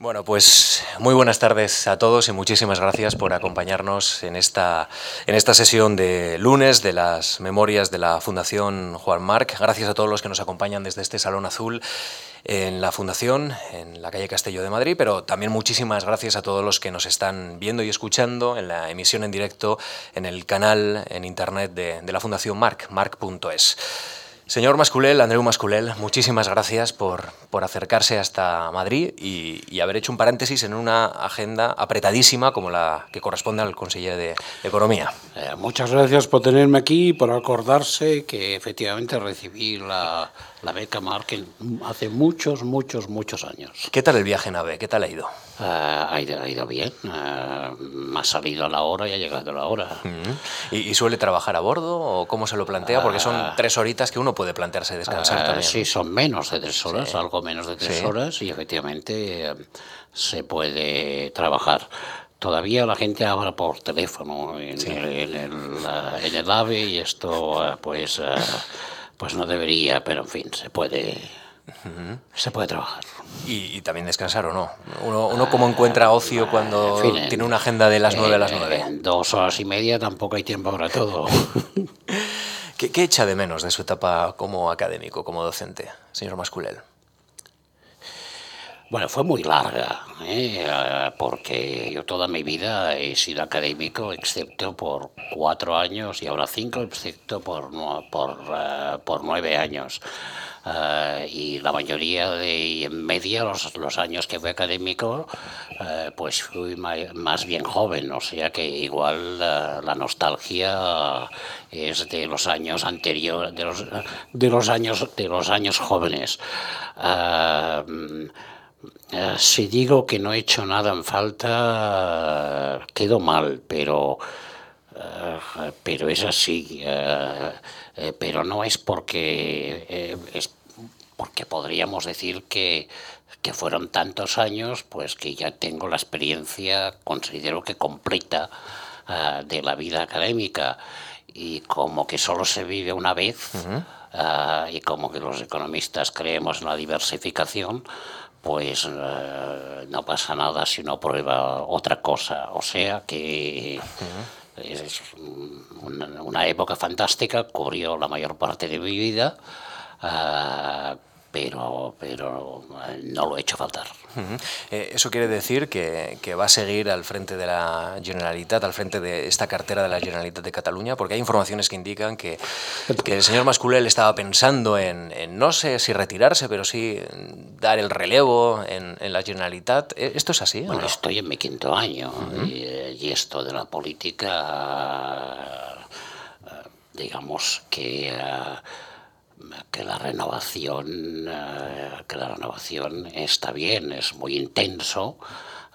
Bueno, pues muy buenas tardes a todos y muchísimas gracias por acompañarnos en esta, en esta sesión de lunes de las memorias de la Fundación Juan Marc. Gracias a todos los que nos acompañan desde este Salón Azul en la Fundación, en la calle Castillo de Madrid, pero también muchísimas gracias a todos los que nos están viendo y escuchando en la emisión en directo en el canal en internet de, de la Fundación Marc, marc.es. Señor Masculel, Andreu Masculel, muchísimas gracias por, por acercarse hasta Madrid y, y, haber hecho un paréntesis en una agenda apretadísima como la que corresponde al consejero de Economía. Eh, muchas gracias por tenerme aquí y por acordarse que efectivamente recibí la, la beca Mark hace muchos, muchos, muchos años. ¿Qué tal el viaje en AVE? ¿Qué tal ha ido? Uh, ha, ido ha ido bien. Uh, ha salido a la hora y ha llegado a la hora. Uh -huh. ¿Y, ¿Y, suele trabajar a bordo o cómo se lo plantea? Porque son tres horitas que uno puede plantearse descansar también. Sí, son menos de tres horas, sí. algo menos de tres sí. horas y efectivamente se puede trabajar. Todavía la gente habla por teléfono en, sí. el, en, el, en el AVE y esto pues pues no debería, pero en fin, se puede, uh -huh. se puede trabajar. Y, y, también descansar o no. Uno, uno cómo encuentra ocio cuando en fin, tiene una agenda de las nueve a las nueve. En dos horas y media tampoco hay tiempo para todo. ¿Qué, ¿Qué, echa de menos de su etapa como académico, como docente, señor Masculel? Bueno, fue muy larga, ¿eh? porque yo toda mi vida he sido académico, excepto por cuatro años y ahora cinco, excepto por, por, uh, por nueve años. Uh, y la mayoría de en media, los, los años que fui académico, uh, pues fui más bien joven, o sea que igual la nostalgia es de los años anteriores, de los, de los, años, de los años jóvenes. Uh, si digo que no he hecho nada en falta, quedo mal, pero, uh, pero es así. Eh, pero no es porque, eh, es porque podríamos decir que, que fueron tantos años, pues que ya tengo la experiencia, considero que completa, de la vida académica. Y como que solo se vive una vez, uh -huh. y como que los economistas creemos en la diversificación, pues uh, no pasa nada si uno prueba otra cosa. O sea que uh -huh. es una, una, época fantástica, cubrió la mayor parte de mi vida, uh, pero, pero no lo he hecho faltar. Uh -huh. eh, ¿Eso quiere decir que, que, va a seguir al frente de la Generalitat, al frente de esta cartera de la Generalitat de Cataluña? Porque hay informaciones que indican que, que el señor Masculel estaba pensando en, en, no sé si retirarse, pero sí dar el relevo en, en la Generalitat. ¿Esto es así? Bueno, no? estoy en mi quinto año uh -huh. y, y, esto de la política, digamos que... Uh, que la renovación uh, que la renovación está bien es muy intenso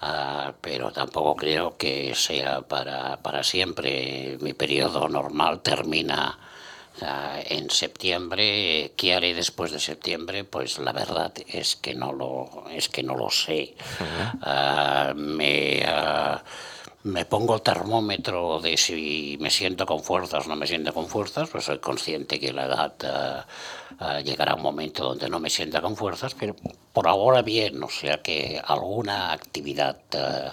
uh, pero tampoco creo que sea para, para siempre. Mi periodo normal termina uh, en septiembre. Qué haré después de septiembre pues la verdad es que no lo es que no lo sé. -huh. me me pongo el termómetro de si me siento con fuerzas o no me siento con fuerzas, pues soy consciente que la edad uh, uh, llegará un momento donde no me sienta con fuerzas, pero por ahora bien, o sea que alguna actividad uh,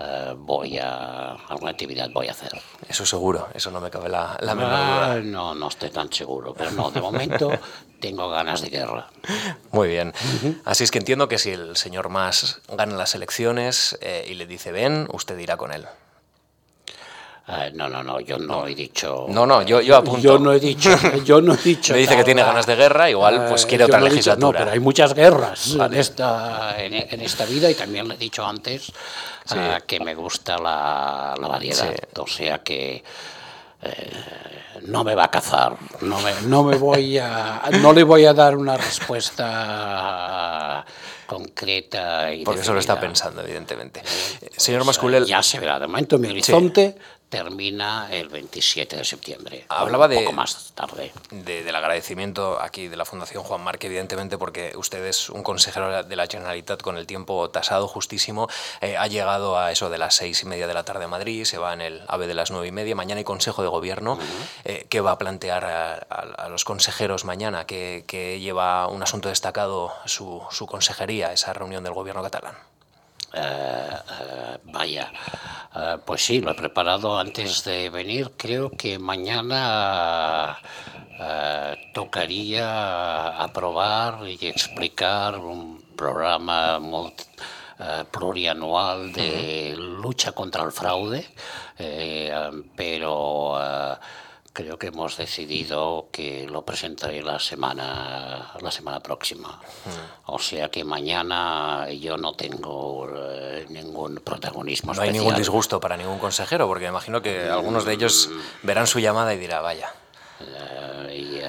Uh, voy a alguna actividad voy a hacer. Eso seguro, eso no me cabe la, la menor duda. No, no estoy tan seguro, pero no, de momento tengo ganas de guerra. Muy bien. Uh -huh. Así es que entiendo que si el señor Mas gana las elecciones eh, y le dice ven, usted irá con él. Uh, no, no, no, yo no he dicho. No, no, yo, yo apunto. Yo no he dicho, yo no he dicho. Me dice que tiene ganas de guerra, igual pues quiere otra no legislatura. Dicho, no, pero hay muchas guerras vale. en, esta, en, en, esta vida y también le he dicho antes sí. uh, que me gusta la, la variedad. Sí. O sea que. Eh, no me va a cazar, no me, no me voy a, no le voy a dar una respuesta concreta y porque eso lo está pensando evidentemente eh, señor Masculel ya se verá de momento mi horizonte sí termina el 27 de septiembre. Hablaba un de, poco más tarde. De, del agradecimiento aquí de la Fundación Juan Marc, evidentemente, porque usted es un consejero de la Generalitat con el tiempo tasado justísimo. Eh, ha llegado a eso de las seis y media de la tarde a Madrid, se va en el AVE de las nueve y media. Mañana hay Consejo de Gobierno. Uh -huh. eh, ¿Qué va a plantear a, a, a los consejeros mañana? ¿Qué, lleva un asunto destacado su, su consejería, esa reunión del Gobierno catalán? Vaya, pues sí, lo he preparado antes de venir. Creo que mañana tocaría aprobar y explicar un programa plurianual de lucha contra el fraude, pero creo que hemos decidido que lo presentaré la semana, la semana próxima. O sea que mañana yo no tengo eh, ningún protagonismo. No hay ningún disgusto para ningún consejero, porque imagino que algunos de ellos mm. verán su llamada y dirá, vaya.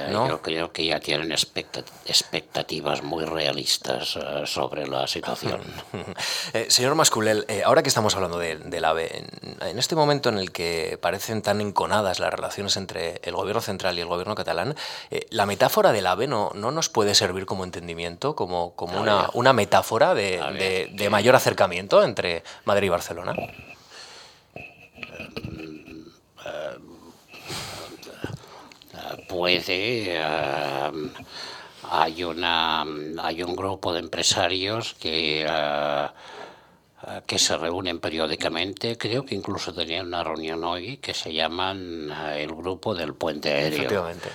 Eh, yo creo que ya tienen expectativas muy realistas eh, sobre la situación. Eh, señor Masculel, ahora que estamos hablando del AVE, en, este momento en el que parecen tan enconadas las relaciones entre el gobierno central y el gobierno catalán, ¿la metáfora del AVE no, no nos puede servir como entendimiento, como, como una, una, metáfora de, de mayor acercamiento entre Madrid y Barcelona? Puede. Eh, hay, una, hay un grupo de empresarios que, eh, que se reúnen periódicamente, creo que incluso tenían una reunión hoy, que se llaman eh, el grupo del puente aéreo. Efectivamente.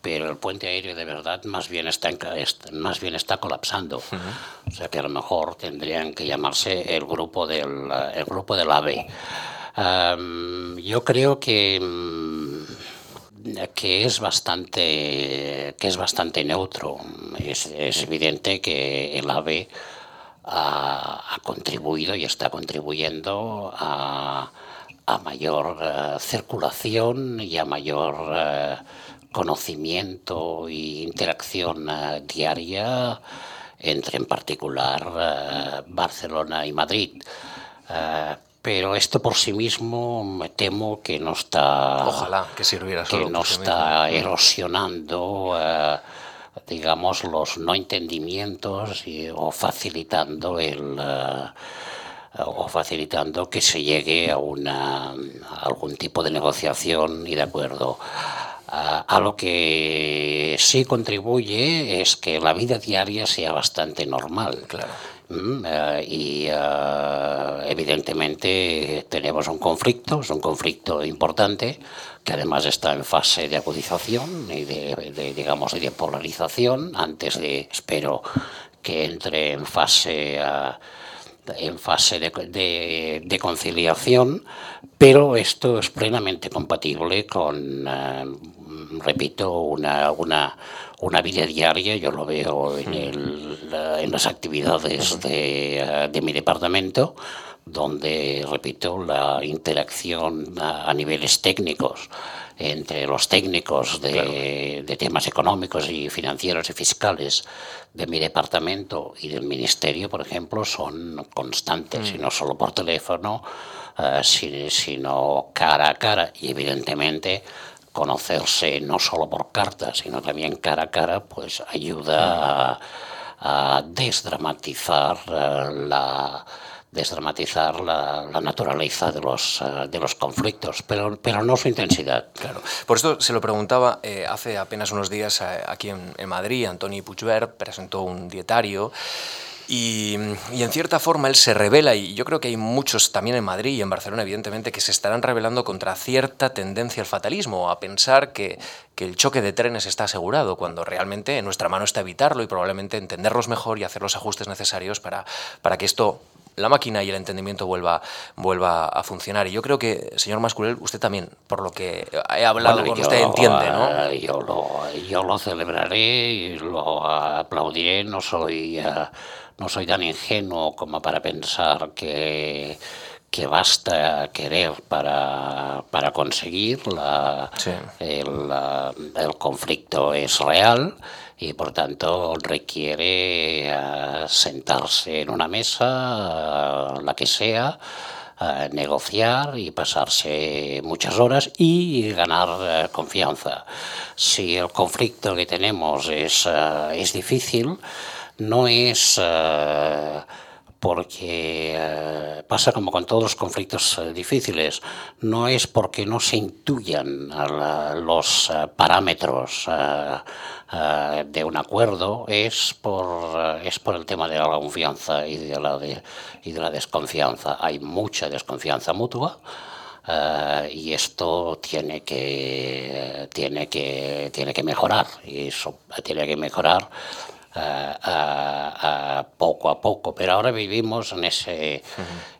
pero el puente aéreo de verdad más bien está, más bien está colapsando. O sea que a lo mejor tendrían que llamarse el grupo del, el grupo del AVE. yo creo que mm, que es bastante, que es bastante neutro. Es, evidente que el AVE ha, contribuido y está contribuyendo a, mayor eh, circulación y a mayor eh, conocimiento e interacción eh, diaria entre en particular Barcelona y Madrid pero esto por sí mismo me temo que no está ojalá que sirviera que no está erosionando eh, digamos los no entendimientos o facilitando el eh, o facilitando que se llegue a una algún tipo de negociación y de acuerdo a lo que sí contribuye es que la vida diaria sea bastante normal. Claro. Mm, eh, y eh, evidentemente tenemos un conflicto, es un conflicto importante que además está en fase de agudización y de, digamos de polarización antes de espero que entre en fase uh, en fase de, conciliación, pero esto es plenamente compatible con, repito, una, una, una, vida diaria, yo lo veo en, el, en las actividades de, eh, de mi departamento, donde, repito, la interacción a, niveles técnicos entre los técnicos de, de, temas económicos y financieros y fiscales de mi departamento y del ministerio, por ejemplo, son constantes, y mm. no solo por teléfono, eh, sino cara a cara. Y evidentemente conocerse no solo por cartas, sino también cara a cara, pues ayuda a, desdramatizar eh, la desdramatizar la, naturaleza de los, eh, de los conflictos, pero, pero no su intensidad. Claro. Por esto se lo preguntaba eh, hace apenas unos días eh, aquí en, Madrid, Antoni Puigvert presentó un dietario y, en cierta forma él se revela, y yo creo que hay muchos también en Madrid y en Barcelona, evidentemente, que se estarán revelando contra cierta tendencia al fatalismo, a pensar que, que el choque de trenes está asegurado, cuando realmente en nuestra mano está evitarlo y probablemente entenderlos mejor y hacer los ajustes necesarios para, para que esto la máquina y el entendimiento vuelva, vuelva a funcionar. Y yo creo que, señor Masculel, usted también, por lo que he hablado con usted, entiende, ¿no? Yo lo, yo lo celebraré y lo aplaudiré. No soy, eh, no soy tan ingenuo como para pensar que que basta querer para, para conseguir. La, el, el, conflicto es real y por tanto requiere eh, sentarse en una mesa, eh, la que sea, eh, negociar y pasarse muchas horas y ganar confianza. Si el conflicto que tenemos es, es difícil, no es porque eh, pasa como con todos los conflictos eh, difíciles, no es porque no se intuyan los eh, parámetros de un acuerdo, es por, es por el tema de la confianza y de la, y de la desconfianza. Hay mucha desconfianza mutua. y esto tiene que, tiene, que, tiene que mejorar, y eso tiene que mejorar poco a poco, pero ahora vivimos en ese,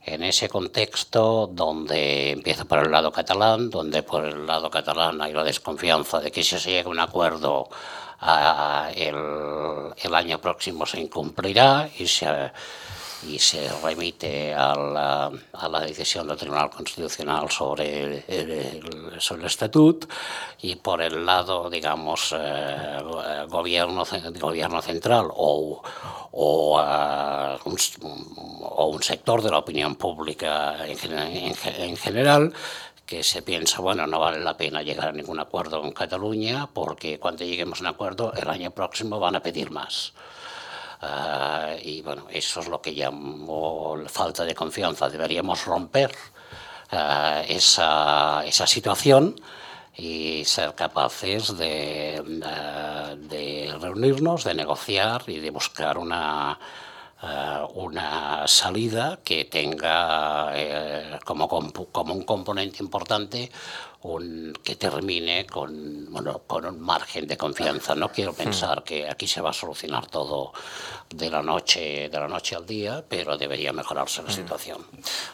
en ese contexto donde empieza por el lado catalán, donde por el lado catalán hay la desconfianza de que si se llega a un acuerdo el, el, año próximo se incumplirá y se y se remite a la, a la decisión del Tribunal Constitucional sobre el, sobre el estatut y por el lado, digamos, eh, gobierno, gobierno central o, o, uh, un, o, un, sector de la opinión pública en, en, en general que se piensa, bueno, no vale la pena llegar a ningún acuerdo con Cataluña porque cuando lleguemos a un acuerdo el año próximo van a pedir más. Uh, y bueno, eso es lo que llamo falta de confianza. Deberíamos romper uh, esa, esa, situación y ser capaces de, uh, de, reunirnos, de negociar y de buscar una, una salida que tenga eh, como, como un componente importante un, que termine con, bueno, con un margen de confianza. No quiero hmm. pensar que aquí se va a solucionar todo de la noche, de la noche al día, pero debería mejorarse la hmm. situación.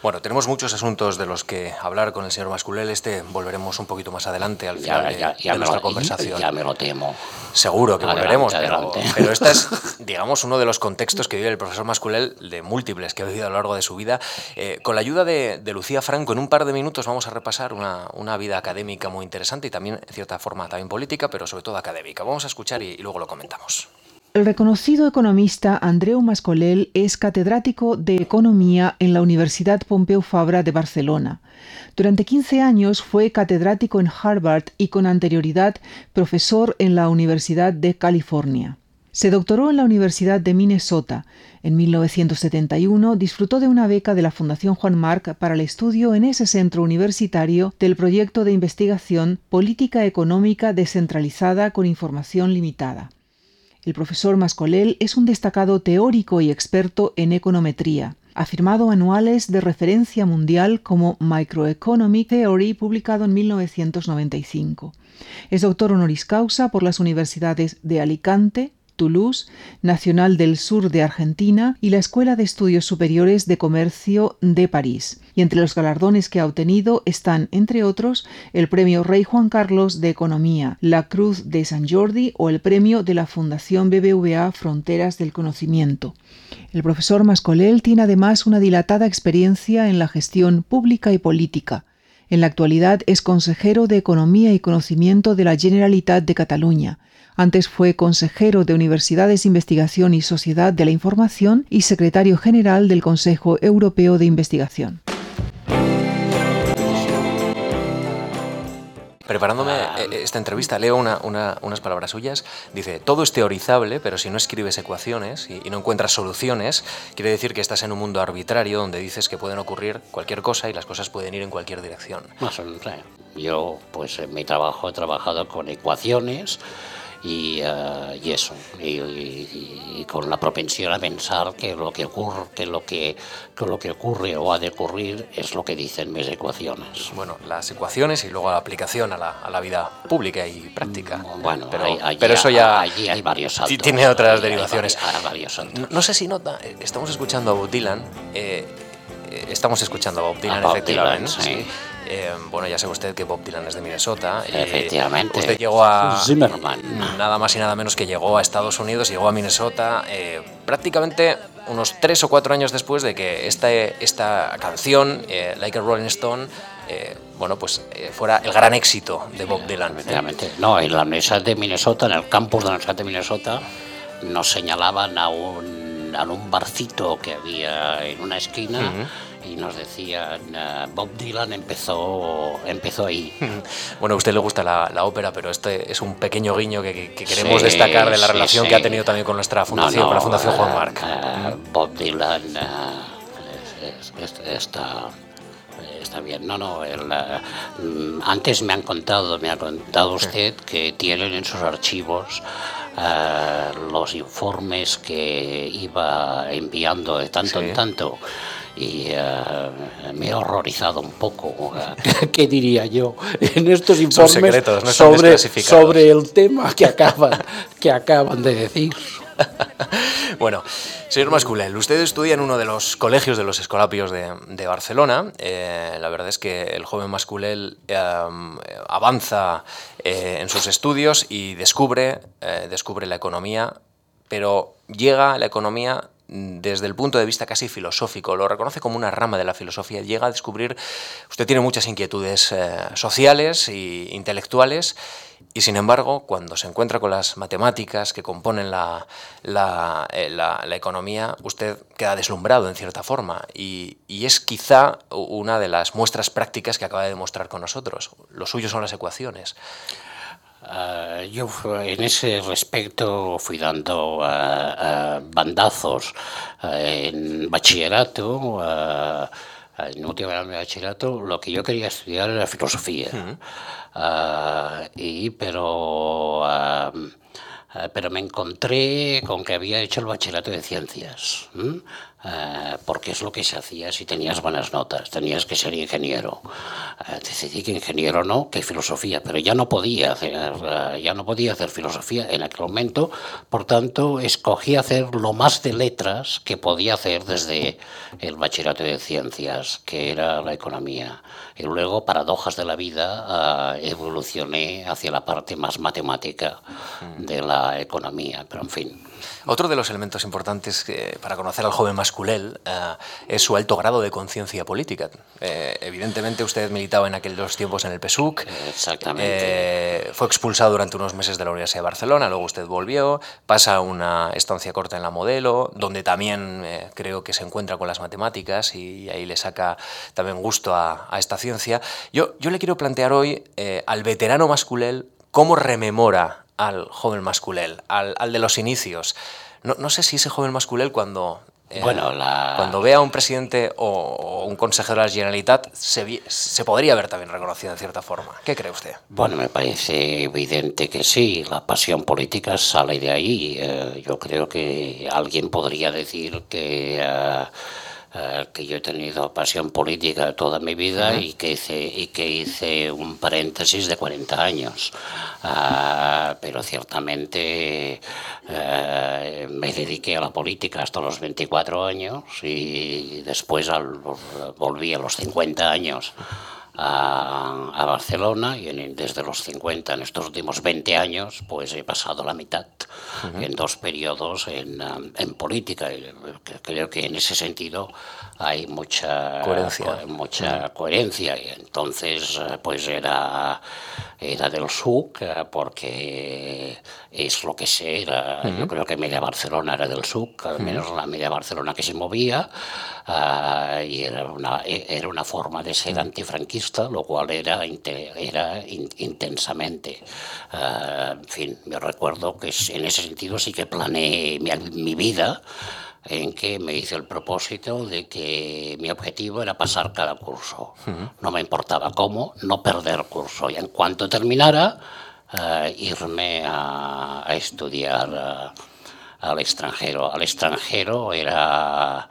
Bueno, tenemos muchos asuntos de los que hablar con el señor Masculel. Este volveremos un poquito más adelante al final de, nuestra conversación. Ya me lo temo. Seguro que volveremos, pero, pero este es, digamos, uno de los contextos que vive el profesor Masculel, de múltiples que ha vivido a lo largo de su vida. Eh, con la ayuda de, de Lucía Franco, en un par de minutos vamos a repasar una, una vida académica muy interesante y también, en cierta forma, también política, pero sobre todo académica. Vamos a escuchar y, y luego lo comentamos. El reconocido economista Andreu Mascolel es catedrático de Economía en la Universidad Pompeu Fabra de Barcelona. Durante 15 años fue catedrático en Harvard y con anterioridad profesor en la Universidad de California. Se doctoró en la Universidad de Minnesota. En 1971 disfrutó de una beca de la Fundación Juan Marc para el estudio en ese centro universitario del proyecto de investigación Política Económica Descentralizada con Información Limitada. El profesor Mascolel es un destacado teórico y experto en econometría. Ha firmado anuales de referencia mundial como Microeconomic Theory, publicado en 1995. Es doctor honoris causa por las universidades de Alicante, Toulouse, Nacional del Sur de Argentina y la Escuela de Estudios Superiores de Comercio de París. Y entre los galardones que ha obtenido están, entre otros, el Premio Rey Juan Carlos de Economía, la Cruz de San Jordi o el Premio de la Fundación BBVA Fronteras del Conocimiento. El profesor Mascolel tiene además una dilatada experiencia en la gestión pública y política. En la actualidad es consejero de Economía y Conocimiento de la Generalitat de Cataluña antes fue consejero de Universidades, Investigación y Sociedad de la Información y secretario general del Consejo Europeo de Investigación. Preparándome ah. eh, esta entrevista, leo unas palabras suyas. Dice, todo es teorizable, pero si no escribes ecuaciones y, no encuentras soluciones, quiere decir que estás en un mundo arbitrario donde dices que pueden ocurrir cualquier cosa y las cosas pueden ir en cualquier dirección. Más o menos. Yo, pues en mi trabajo he trabajado con ecuaciones, y, uh, y eso, y, y, y, con la propensión a pensar que lo que ocurre, que lo que, que lo que ocurre o ha de ocurrir es lo que dicen mis ecuaciones. Bueno, las ecuaciones y luego la aplicación a la, a la vida pública y práctica. Mm, bueno, pero, allí, pero eso ya allí hay varios saltos, tiene otras derivaciones. Hay, hay varios no, no, sé si nota, eh, estamos escuchando a Bob Dylan. Eh, eh, estamos escuchando a Bob Dylan, a Bob efectivamente. Dylan, sí. sí. Eh, bueno, ya sabe usted que Bob Dylan es de Minnesota. Efectivamente. Eh, usted llegó a. Zimmerman. Nada más y nada menos que llegó a Estados Unidos, llegó a Minnesota eh, prácticamente unos tres o cuatro años después de que esta, esta canción, eh, Like a Rolling Stone, eh, bueno, pues fuera el gran éxito de Bob Dylan. Efectivamente. No, en la Universidad de Minnesota, en el campus de la Universidad de Minnesota, nos señalaban a un un, un barcito que había en una esquina y nos decían eh, Bob Dylan empezó empezó ahí. Bueno, a usted le gusta la, ópera, pero este es un pequeño guiño que, queremos destacar de la relación que ha tenido también con nuestra fundación, con la Fundación Juan Marc. Eh, Bob Dylan está está bien. No, no. Mm, antes me han contado, me ha contado usted que tienen en sus archivos los informes que iba enviando de tanto en tanto y eh, me he horrorizado un poco, ¿qué diría yo? En estos informes sobre, sobre el tema que acaban, que acaban de decir. bueno, señor Masculel, usted estudia en uno de los colegios de los escolapios de, Barcelona. Eh, la verdad es que el joven Masculel eh, avanza en sus estudios y descubre, descubre la economía, pero llega a la economía desde el punto de vista casi filosófico, lo reconoce como una rama de la filosofía, llega a descubrir, usted tiene muchas inquietudes eh, sociales e intelectuales, y sin embargo, cuando se encuentra con las matemáticas que componen la, la, eh, economía, usted queda deslumbrado en cierta forma, y, y es quizá una de las muestras prácticas que acaba de demostrar con nosotros. Lo suyo son las ecuaciones. Uh, yo en ese respecto fui dando uh, bandazos en bachillerato, en último año de bachillerato, lo que yo quería estudiar era filosofía. y, pero, pero me encontré con que había hecho el bachillerato de ciencias. Eh, porque es lo que se hacía si tenías buenas notas, tenías que ser ingeniero. Eh, decidí que ingeniero no, que filosofía, pero ya no podía hacer, eh, ya no podía hacer filosofía en aquel momento, por tanto escogí hacer lo más de letras que podía hacer desde el bachillerato de ciencias, que era la economía. Y luego, paradojas de la vida, evolucioné hacia la parte más matemática de la economía, pero en fin. Otro de los elementos importantes que, para conocer al joven Masculel eh, es su alto grado de conciencia política. Eh, evidentemente usted militaba en aquellos tiempos en el PSUC. Exactamente. Eh, fue expulsado durante unos meses de la Universidad de Barcelona, luego usted volvió, pasa una estancia corta en la Modelo, donde también creo que se encuentra con las matemáticas y ahí le saca también gusto a, esta ciencia. Yo, yo le quiero plantear hoy al veterano Masculel cómo rememora al joven masculel, al, al de los inicios. No, no, sé si ese joven masculel cuando, bueno, la... cuando ve a un presidente o, un consejero de la Generalitat se, se, podría ver también reconocido en cierta forma. ¿Qué cree usted? Bueno, me parece evidente que sí, la pasión política sale de ahí. Eh, yo creo que alguien podría decir que... Uh, eh, que yo he tenido pasión política toda mi vida y, que hice, y que hice un paréntesis de 40 años. Ah, pero ciertamente eh, me dediqué a la política hasta los 24 años y después volví a los 50 años a, Barcelona y desde los 50, en estos últimos 20 años, pues he pasado la mitad en dos periodos en, um, en política. Y creo que en ese sentido hay mucha coherencia. mucha coherencia. Y entonces, eh, pues era, era del SUC, eh, porque es lo que sé. Era, Yo creo que media Barcelona era del SUC, al menos la media Barcelona que se movía, uh, y era una, era una forma de ser antifranquista lo cual era, era intensamente. Eh, en fin, me recuerdo que en ese sentido sí que planeé mi, vida en que me hice el propósito de que mi objetivo era pasar cada curso. No me importaba cómo, no perder curso. Y en cuanto terminara, eh, irme a, estudiar eh, al extranjero. Al extranjero era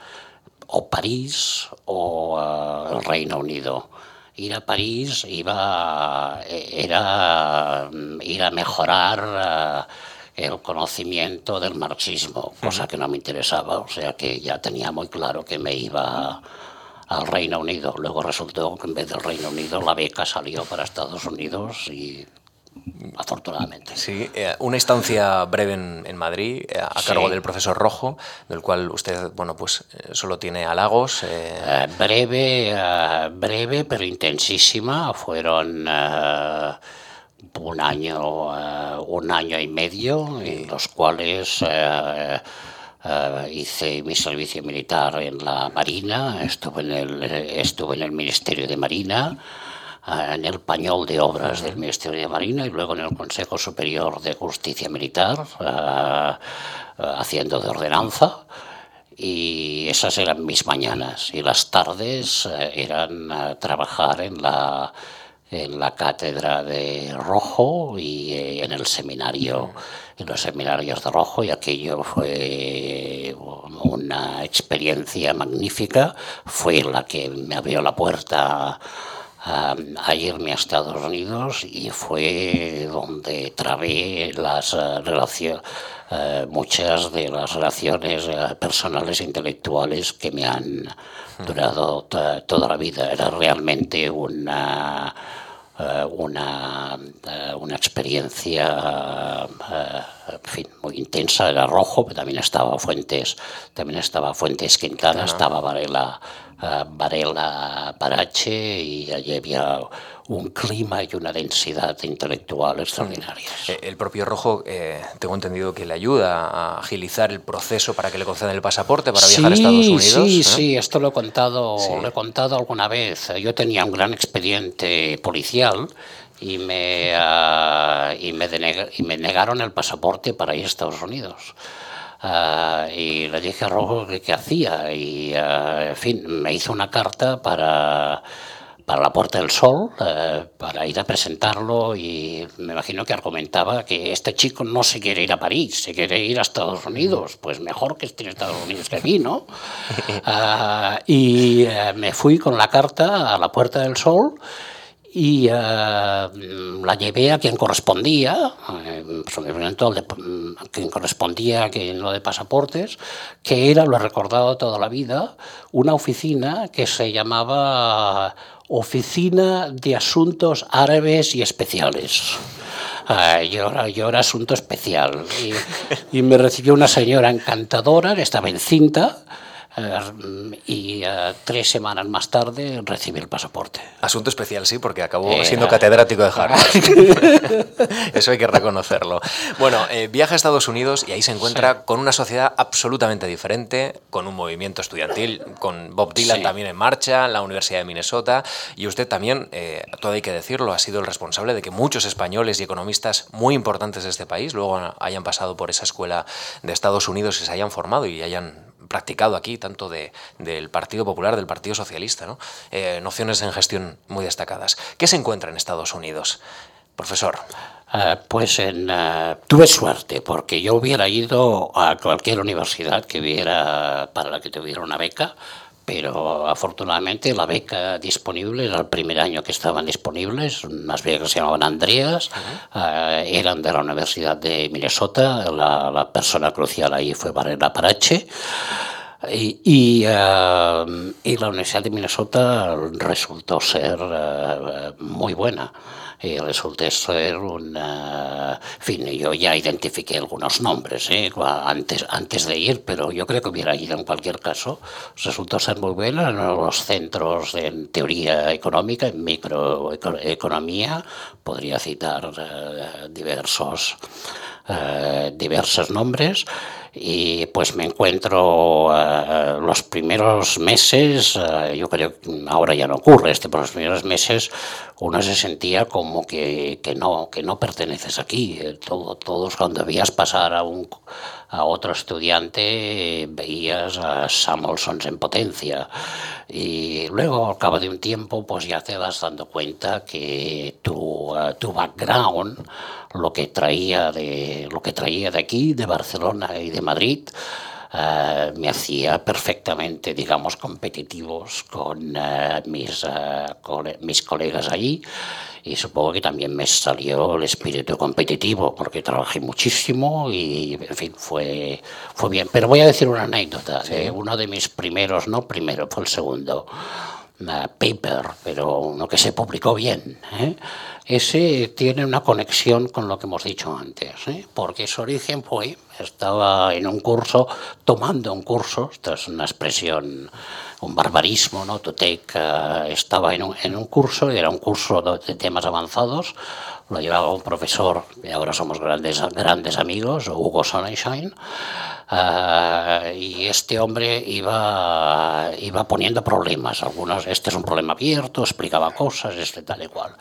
o París o el Reino Unido ir a París iba, era ir a mejorar el conocimiento del marxismo, cosa que no me interesaba, o sea que ya tenía muy claro que me iba al Reino Unido. Luego resultó que en vez del Reino Unido la beca salió para Estados Unidos y afortunadamente. Sí, eh, una instancia breve en, Madrid eh, a cargo del profesor Rojo, del cual usted, bueno, pues eh, solo tiene halagos. breve, breve, pero intensísima. Fueron un año, un año y medio, en los cuales Uh, hice mi servicio militar en la Marina, estuve en el, estuve en el Ministerio de Marina, en el pañol de obras del Ministerio de Marina y luego en el Consejo Superior de Justicia Militar, haciendo de ordenanza. Y esas eran mis mañanas. Y las tardes eran trabajar en la, en la cátedra de Rojo y en el seminario en los seminarios de Rojo y aquello fue una experiencia magnífica, fue la que me abrió la puerta a, irme a Estados Unidos y fue donde trabé las eh, relaciones, eh, muchas de las relaciones eh, personales e intelectuales que me han durado toda la vida. Era realmente una eh, una, eh, una experiencia eh, en fin, muy intensa, era rojo, pero también estaba Fuentes, también estaba Fuentes Quintana, estaba Varela, Varela Parache y allí había un clima y una densidad intelectual extraordinarias. Eh, el propio Rojo, eh, tengo entendido que le ayuda a agilizar el proceso para que le concedan el pasaporte para viajar a Estados Unidos. Sí, ¿eh? sí, esto lo he contado, lo he contado alguna vez. Yo tenía un gran expediente policial y me, y me, y me negaron el pasaporte para ir a Estados Unidos. Y le dije a Rojo qué hacía y, en fin, me hizo una carta para para la Puerta del Sol, eh, para ir a presentarlo y me imagino que argumentaba que este chico no se quiere ir a París, se quiere ir a Estados Unidos, pues mejor que esté en Estados Unidos que aquí, ¿no? Ah, y eh, me fui con la carta a la Puerta del Sol y eh, la llevé a quien correspondía, eh, a quien correspondía que lo de pasaportes, que era, lo he recordado toda la vida, una oficina que se llamaba Oficina de Asuntos Árabes y Especiales. Uh, yo, era, asunto especial. Y, me recibió una señora encantadora que estaba encinta eh, y eh, tres semanas más tarde recibí el pasaporte. Asunto especial, sí, porque acabó siendo catedrático de Harvard. Eso hay que reconocerlo. Bueno, eh, viaja a Estados Unidos y ahí se encuentra con una sociedad absolutamente diferente, con un movimiento estudiantil, con Bob Dylan también en marcha, la Universidad de Minnesota, y usted también, todo hay que decirlo, ha sido el responsable de que muchos españoles y economistas muy importantes de este país luego hayan pasado por esa escuela de Estados Unidos y se hayan formado y hayan practicado aquí, tanto de, del Partido Popular, del Partido Socialista, ¿no? Eh, nociones en gestión muy destacadas. ¿Qué se encuentra en Estados Unidos, profesor? Uh, pues en, uh, tuve suerte porque yo hubiera ido a cualquier universidad que hubiera para la que tuviera una beca pero afortunadamente la beca disponible era el primer año que estaban disponibles, unas becas que se llamaban Andreas, uh -huh. uh, eran de la Universidad de Minnesota, la, la persona crucial ahí fue Varela Parache, y, y, uh, y, la Universidad de Minnesota resultó ser muy buena y resulta ser una... En fin, yo ya identifiqué algunos nombres ¿eh? antes, antes de ir, pero yo creo que hubiera ido en cualquier caso. Resultó ser muy buena en los centros en teoría económica, en microeconomía, podría citar uh, diversos, uh, diversos nombres y pues me encuentro uh, los primeros meses, uh, yo creo que ahora ya no ocurre, este, por los primeros meses uno se sentía como que, que, no, que no perteneces aquí. Todo, todos cuando veías pasar a, un, a otro estudiante veías a Samuelsons en potencia y luego al cabo de un tiempo pues ya te vas dando cuenta que tu, uh, tu background lo que traía de lo que traía de aquí, de Barcelona y de Madrid, Uh, me hacía perfectamente, digamos, competitivos con, uh, mis, uh, cole mis colegas allí y supongo que también me salió el espíritu competitivo porque trabajé muchísimo y, en fin, fue, fue bien. Pero voy a decir una anécdota. Sí. uno de mis primeros, no primero, fue el segundo paper, pero uno que se publicó bien. ¿eh? Ese tiene una conexión con lo que hemos dicho antes, ¿eh? porque su origen fue, estaba en un curso, tomando un curso, esta es una expresión, un barbarismo, ¿no? Take, uh, estaba en un, en un curso, era un curso de temas avanzados, lo llevaba un profesor, y ahora somos grandes, grandes amigos, Hugo Sonnenschein, y este hombre iba, iba poniendo problemas. Algunos, este es un problema abierto, explicaba cosas, este tal y cual.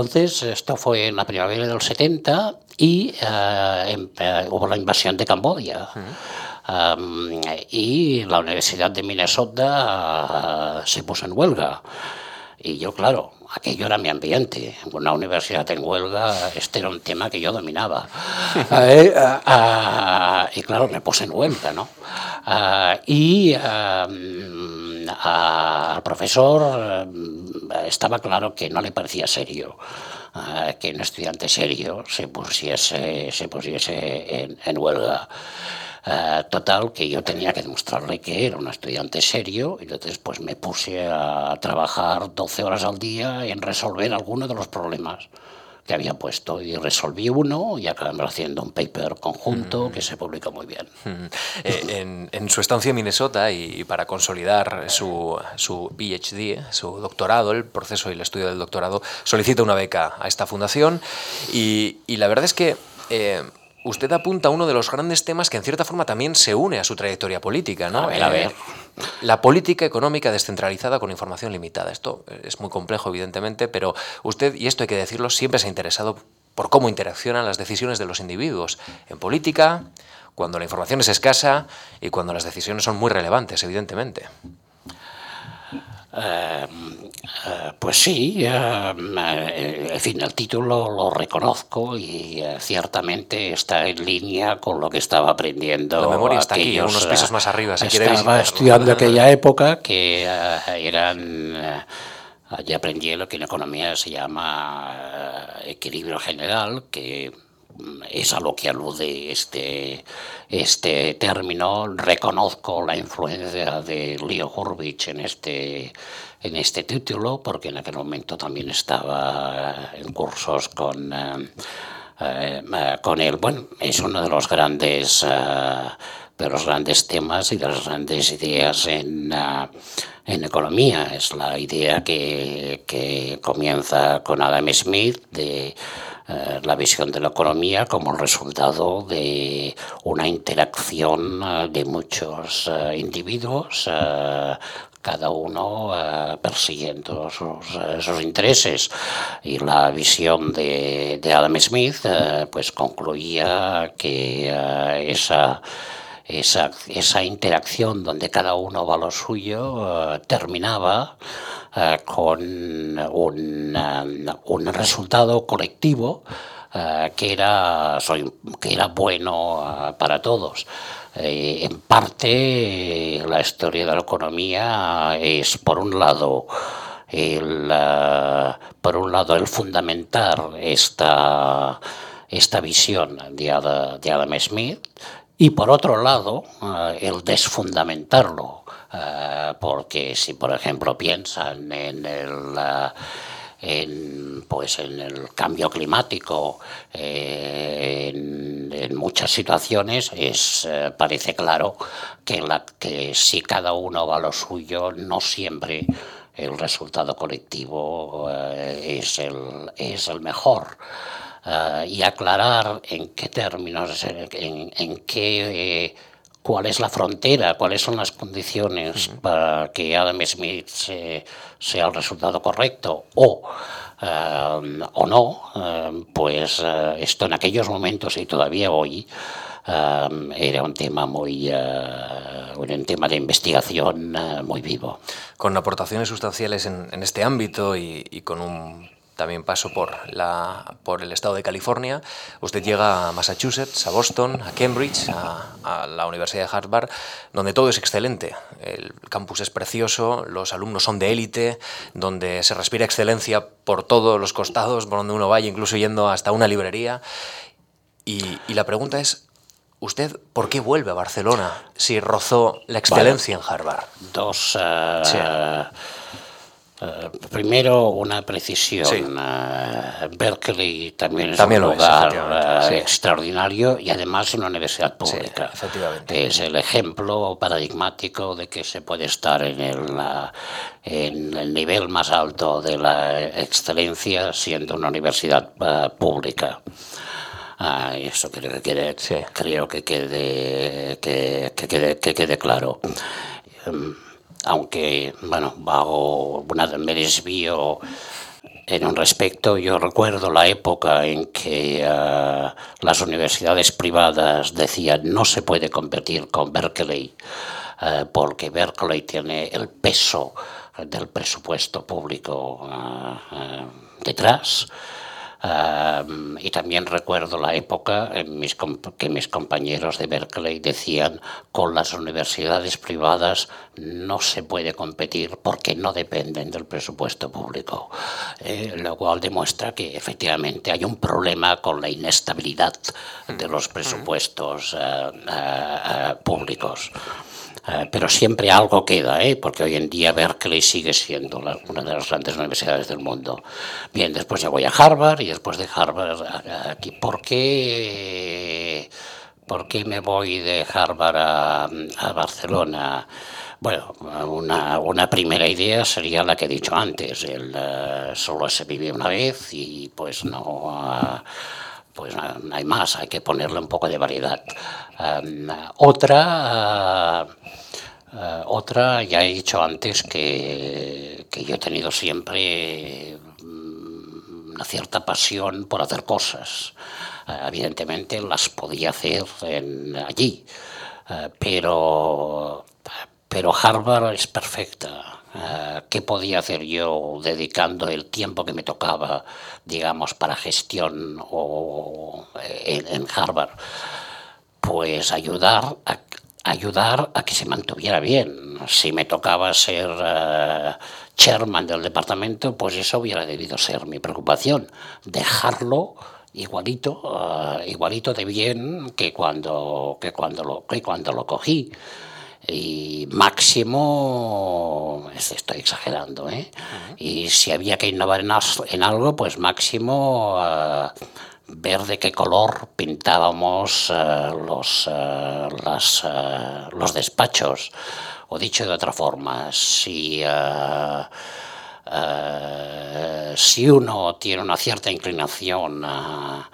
Entonces, esto fue en la primavera del 70 y em, hubo la invasión de Camboya. y la Universidad de Minnesota se puso en huelga. Y yo, claro, aquello era mi ambiente. Una universidad en huelga, este era un tema que yo dominaba. Eh, ah, ah, y claro, me puse en huelga, ¿no? Ah, y al profesor estaba claro que no le parecía serio. que un estudiante serio se pusiese, se pusiese en, en huelga. Eh, total, que yo tenía que demostrarle que era un estudiante serio y entonces pues me puse a trabajar 12 horas al día en resolver algunos de los problemas que había puesto. Y resolví uno y acabamos haciendo un paper conjunto que se publicó muy bien. Eh, en, su estancia en Minnesota y, para consolidar su, su, PhD, su doctorado, el proceso y el estudio del doctorado, solicita una beca a esta fundación. Y, y la verdad es que eh, usted apunta a uno de los grandes temas que en cierta forma también se une a su trayectoria política, ¿no? A ver, a ver. Eh, la política económica descentralizada con información limitada. Esto es muy complejo, evidentemente, pero usted, y esto hay que decirlo, siempre se ha interesado por cómo interaccionan las decisiones de los individuos en política, cuando la información es escasa y cuando las decisiones son muy relevantes, evidentemente. Eh, eh, pues sí, eh, en fin, el título lo reconozco y ciertamente está en línea con lo que estaba aprendiendo. La memoria está aquí, unos pisos más arriba, si Estaba estudiando aquella época que eran... allí aprendí lo que en economía se llama equilibrio general, que es a lo que alude este, este término. Reconozco la influencia de Leo Horvich en este, en este título, porque en aquel momento también estaba en cursos con, eh, eh, con él. Bueno, es uno de los grandes... Eh, de los grandes temas y de las grandes ideas en, en economía. Es la idea que, que comienza con Adam Smith de eh, la visión de la economía como resultado de una interacción eh, de muchos eh, individuos cada uno persiguiendo sus, intereses. Y la visión de, Adam Smith pues concluía que esa, esa, esa, interacción donde cada uno va a lo suyo terminaba eh, con un, eh, un, resultado colectivo eh, que, era, que era bueno para todos. en parte, la historia de la economía es, por un lado, el, por un lado, el fundamentar esta, esta visión de Adam, de Adam Smith y, por otro lado, el desfundamentarlo eh, porque si por ejemplo piensan en el eh, en, pues en el cambio climático, eh, en, muchas situaciones, es, parece claro que, la, que si cada uno va a lo suyo, no siempre el resultado colectivo es, el, es el mejor. Y aclarar en qué términos, en, en qué cuál es la frontera, cuáles son las condiciones para que Adam Smith sea el resultado correcto o, eh, o no, eh, pues eh, esto en aquellos momentos y todavía hoy era un tema muy un tema de investigación muy vivo. Con aportaciones sustanciales en, este ámbito y con un también paso por, la, por el estado de California. Usted llega a Massachusetts, a Boston, a Cambridge, a, la Universidad de Harvard, donde todo es excelente. El campus es precioso, los alumnos son de élite, donde se respira excelencia por todos los costados, por donde uno vaya, incluso yendo hasta una librería. Y, la pregunta es, ¿Usted por qué vuelve a Barcelona si rozó la excelencia en Harvard? Dos, eh, eh, primero, una precisión. Eh, Berkeley también es un lugar eh, extraordinario y además una universidad pública. Es el ejemplo paradigmático de que se puede estar en el, en el nivel más alto de la excelencia siendo una universidad pública. Ah, eso creo que quede, creo que quede, que, quede, que quede claro. Aunque, bueno, hago una, me desvío en un respecto, yo recuerdo la época en que ah, las universidades privadas decían no se puede competir con Berkeley eh, porque Berkeley tiene el peso del presupuesto público eh, eh, y también recuerdo la época en mis, que mis compañeros de Berkeley decían con las universidades privadas no se puede competir porque no dependen del presupuesto público, lo cual demuestra que efectivamente hay un problema con la inestabilidad de los presupuestos públicos. Eh, pero siempre algo queda, ¿eh? porque hoy en día Berkeley sigue siendo una de las grandes universidades del mundo. Bien, después ya voy a Harvard y después de Harvard aquí. ¿Por qué, por qué me voy de Harvard a, Barcelona? Bueno, una, una, primera idea sería la que he dicho antes, el eh, solo se vive una vez y pues no pues no hay más, hay que ponerle un poco de variedad. otra, eh, otra, ya he dicho antes que, que, yo he tenido siempre mm, una cierta pasión por hacer cosas. Eh, evidentemente las podía hacer allí, eh, pero, pero Harvard es perfecta. Eh, qué podía hacer yo dedicando el tiempo que me tocaba, digamos, para gestión o eh, en, Harvard, pues ayudar a, ayudar a que se mantuviera bien. Si me tocaba ser eh, chairman del departamento, pues eso hubiera debido ser mi preocupación, dejarlo igualito, igualito de bien que cuando, que cuando, lo, que cuando lo cogí y máximo, estoy exagerando, ¿eh? y si había que innovar en, algo, pues máximo uh, ver de qué color pintábamos uh, los, uh, las, los despachos, o dicho de otra forma, si... si uno tiene una cierta inclinación a,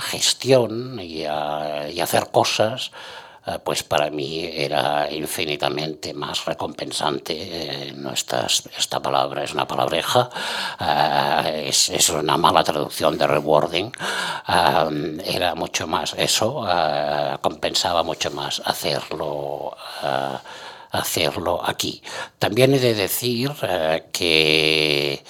gestión y a, y a hacer cosas, eh, pues para mí era infinitamente más recompensante. Eh, esta palabra es una palabreja, eh, es, es, una mala traducción de rewarding. era mucho más eso, compensaba mucho más hacerlo hacerlo aquí. También he de decir que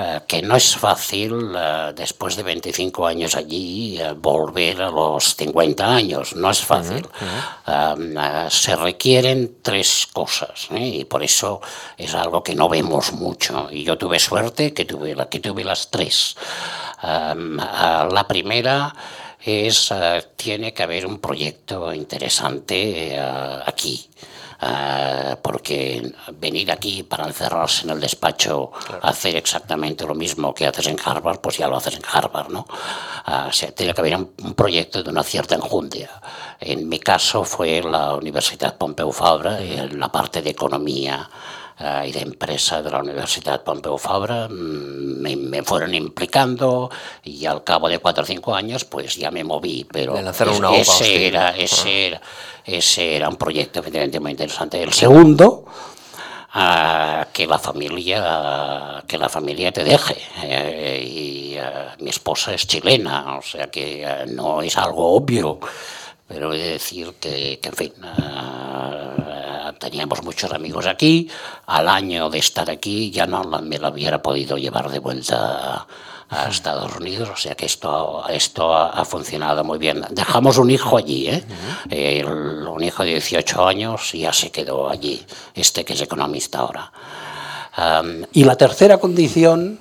eh, que no es fácil, eh, después de 25 años allí, eh, volver a los 50 años. No es fácil. se requieren tres cosas y por eso es algo que no vemos mucho. Y yo tuve suerte que tuve, que tuve las tres. la primera es, tiene que haber un proyecto interesante aquí. Eh, porque venir aquí para encerrarse en el despacho, hacer exactamente lo mismo que haces en Harvard, pues ya lo haces en Harvard, ¿no? Uh, tiene que haber un, proyecto de una cierta enjundia. En mi caso fue la Universidad Pompeu Fabra, en la parte de economía eh, y de empresa de la Universidad Pompeu Fabra mm, me, fueron implicando y al cabo de cuatro o cinco años pues ya me moví pero ese, era, ese, era, ese era un proyecto evidentemente muy interesante. El segundo uh, que la familia que la familia te deje eh, y mi esposa es chilena o sea que no es algo obvio pero he de decir que, que en fin teníamos muchos amigos aquí, al año de estar aquí ya no me lo hubiera podido llevar de vuelta a, Estados Unidos, o sea que esto, esto ha, funcionado muy bien. Dejamos un hijo allí, ¿eh? un hijo de 18 años y ya se quedó allí, este que es economista ahora. y la tercera condición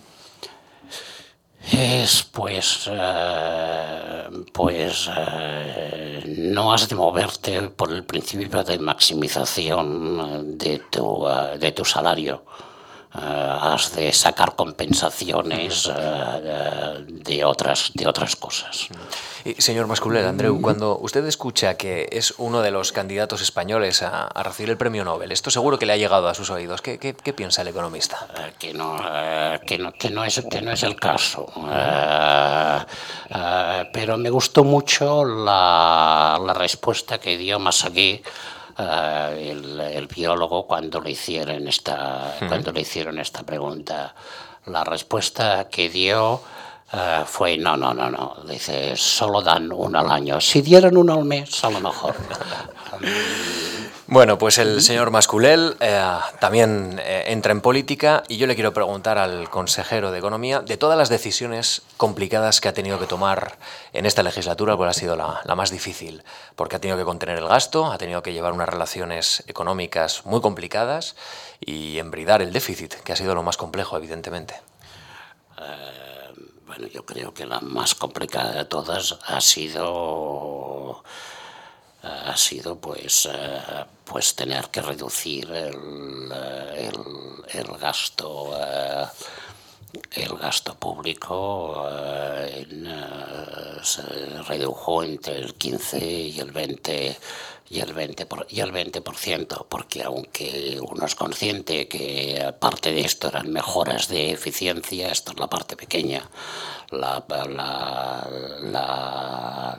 es pues, eh, pues eh, no has de moverte por el principio de maximización de tu, eh, de tu salario. Has de sacar compensaciones de, otras, de otras cosas. Y, señor Masculel, Andreu, cuando usted escucha que es uno de los candidatos españoles a, recibir el premio Nobel, esto seguro que le ha llegado a sus oídos. ¿Qué, qué, piensa el economista? que, no, que, no, que, no es, que no es el caso. pero me gustó mucho la, la respuesta que dio Masagui eh, el, biólogo cuando le hicieron esta, cuando le hicieron esta pregunta. La respuesta que dio uh, fue no, no, no, no. Dice, solo dan uno al año. Si dieran uno al mes, a lo mejor. Bueno, pues el señor Masculel eh, también eh, entra en política y yo le quiero preguntar al consejero de Economía de todas las decisiones complicadas que ha tenido que tomar en esta legislatura, cuál ha sido la, más difícil, porque ha tenido que contener el gasto, ha tenido que llevar unas relaciones económicas muy complicadas y embridar el déficit, que ha sido lo más complejo, evidentemente. Eh, yo creo que la más complicada de todas ha sido ha sido pues, eh, pues tener que reducir el, eh, el, gasto eh, el gasto público se redujo entre el 15 y el 20 y el 20%, y el 20% porque aunque uno es consciente que parte de esto eran mejoras de eficiencia, esta es la parte pequeña. La, la,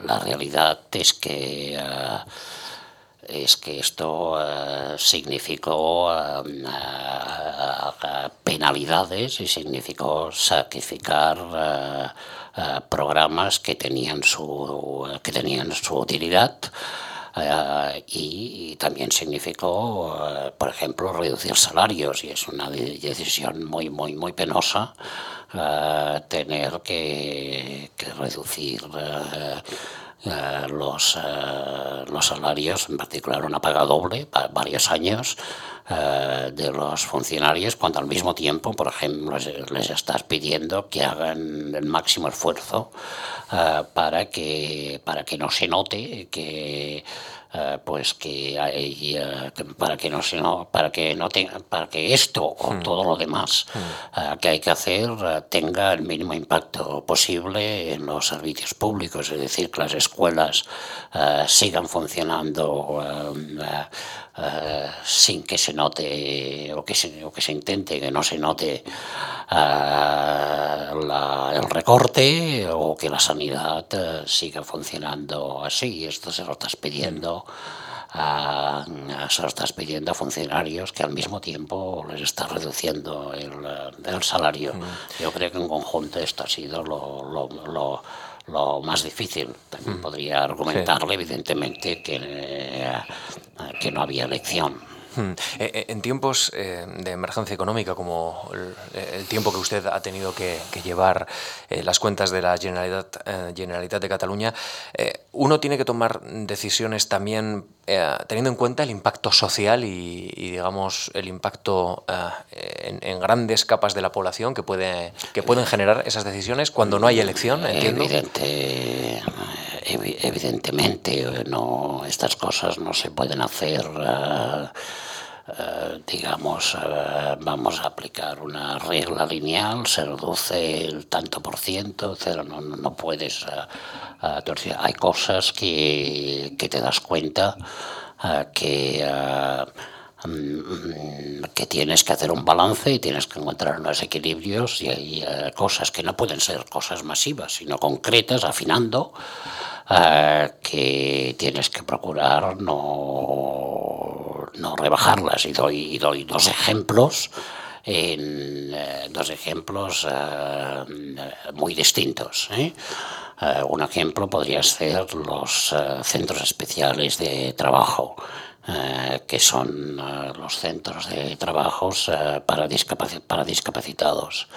la, realidad es que... Eh, es que esto eh, significó eh, penalidades y significó sacrificar programas que tenían su, que tenían su utilidad eh, y, también significó, eh, por ejemplo, reducir salarios. Y es una decisión muy, muy, muy penosa eh, tener que, reducir los, los salarios, en particular una paga doble, varios años de los funcionarios, cuando al mismo tiempo, por ejemplo, les, estás pidiendo que hagan el máximo esfuerzo para, que, para que no se note que eh, pues que hay, eh, para que no sino para que no tenga, para que esto o hmm. todo lo demás hmm. eh, que hay que hacer tenga el mínimo impacto posible en los servicios públicos, es decir, que las escuelas sigan funcionando sin que se note o que se, o que se intente que no se note el recorte o que la sanidad siga funcionando así. Esto se lo estás pidiendo a, se lo estás pidiendo a funcionarios que al mismo tiempo les está reduciendo el, el salario. Yo creo que en conjunto esto ha sido lo, lo, lo, lo más difícil. También podría argumentarle, evidentemente, que, que no había elección. Hmm. Eh, eh, en tiempos eh, de emergencia económica, como el, tiempo que usted ha tenido que, llevar las cuentas de la Generalitat, Generalitat de Cataluña, uno tiene que tomar decisiones también teniendo en cuenta el impacto social y, digamos, el impacto en, grandes capas de la población que, puede, que pueden generar esas decisiones cuando no hay elección, Evidente, evidentemente, no, estas cosas no se pueden hacer eh, digamos, eh, vamos a aplicar una regla lineal, se reduce el tanto por ciento, cero, no, no puedes... Eh, hay cosas que, que, te das cuenta que... Mm, que tienes que hacer un balance y tienes que encontrar unos equilibrios y hay cosas que no pueden ser cosas masivas, sino concretas, afinando, que tienes que procurar no no rebajarlas. Y doy, doy dos ejemplos en eh, dos ejemplos eh, muy distintos. ¿eh? un ejemplo podría ser los centros especiales de trabajo, que son los centros de trabajos para, para discapacitados.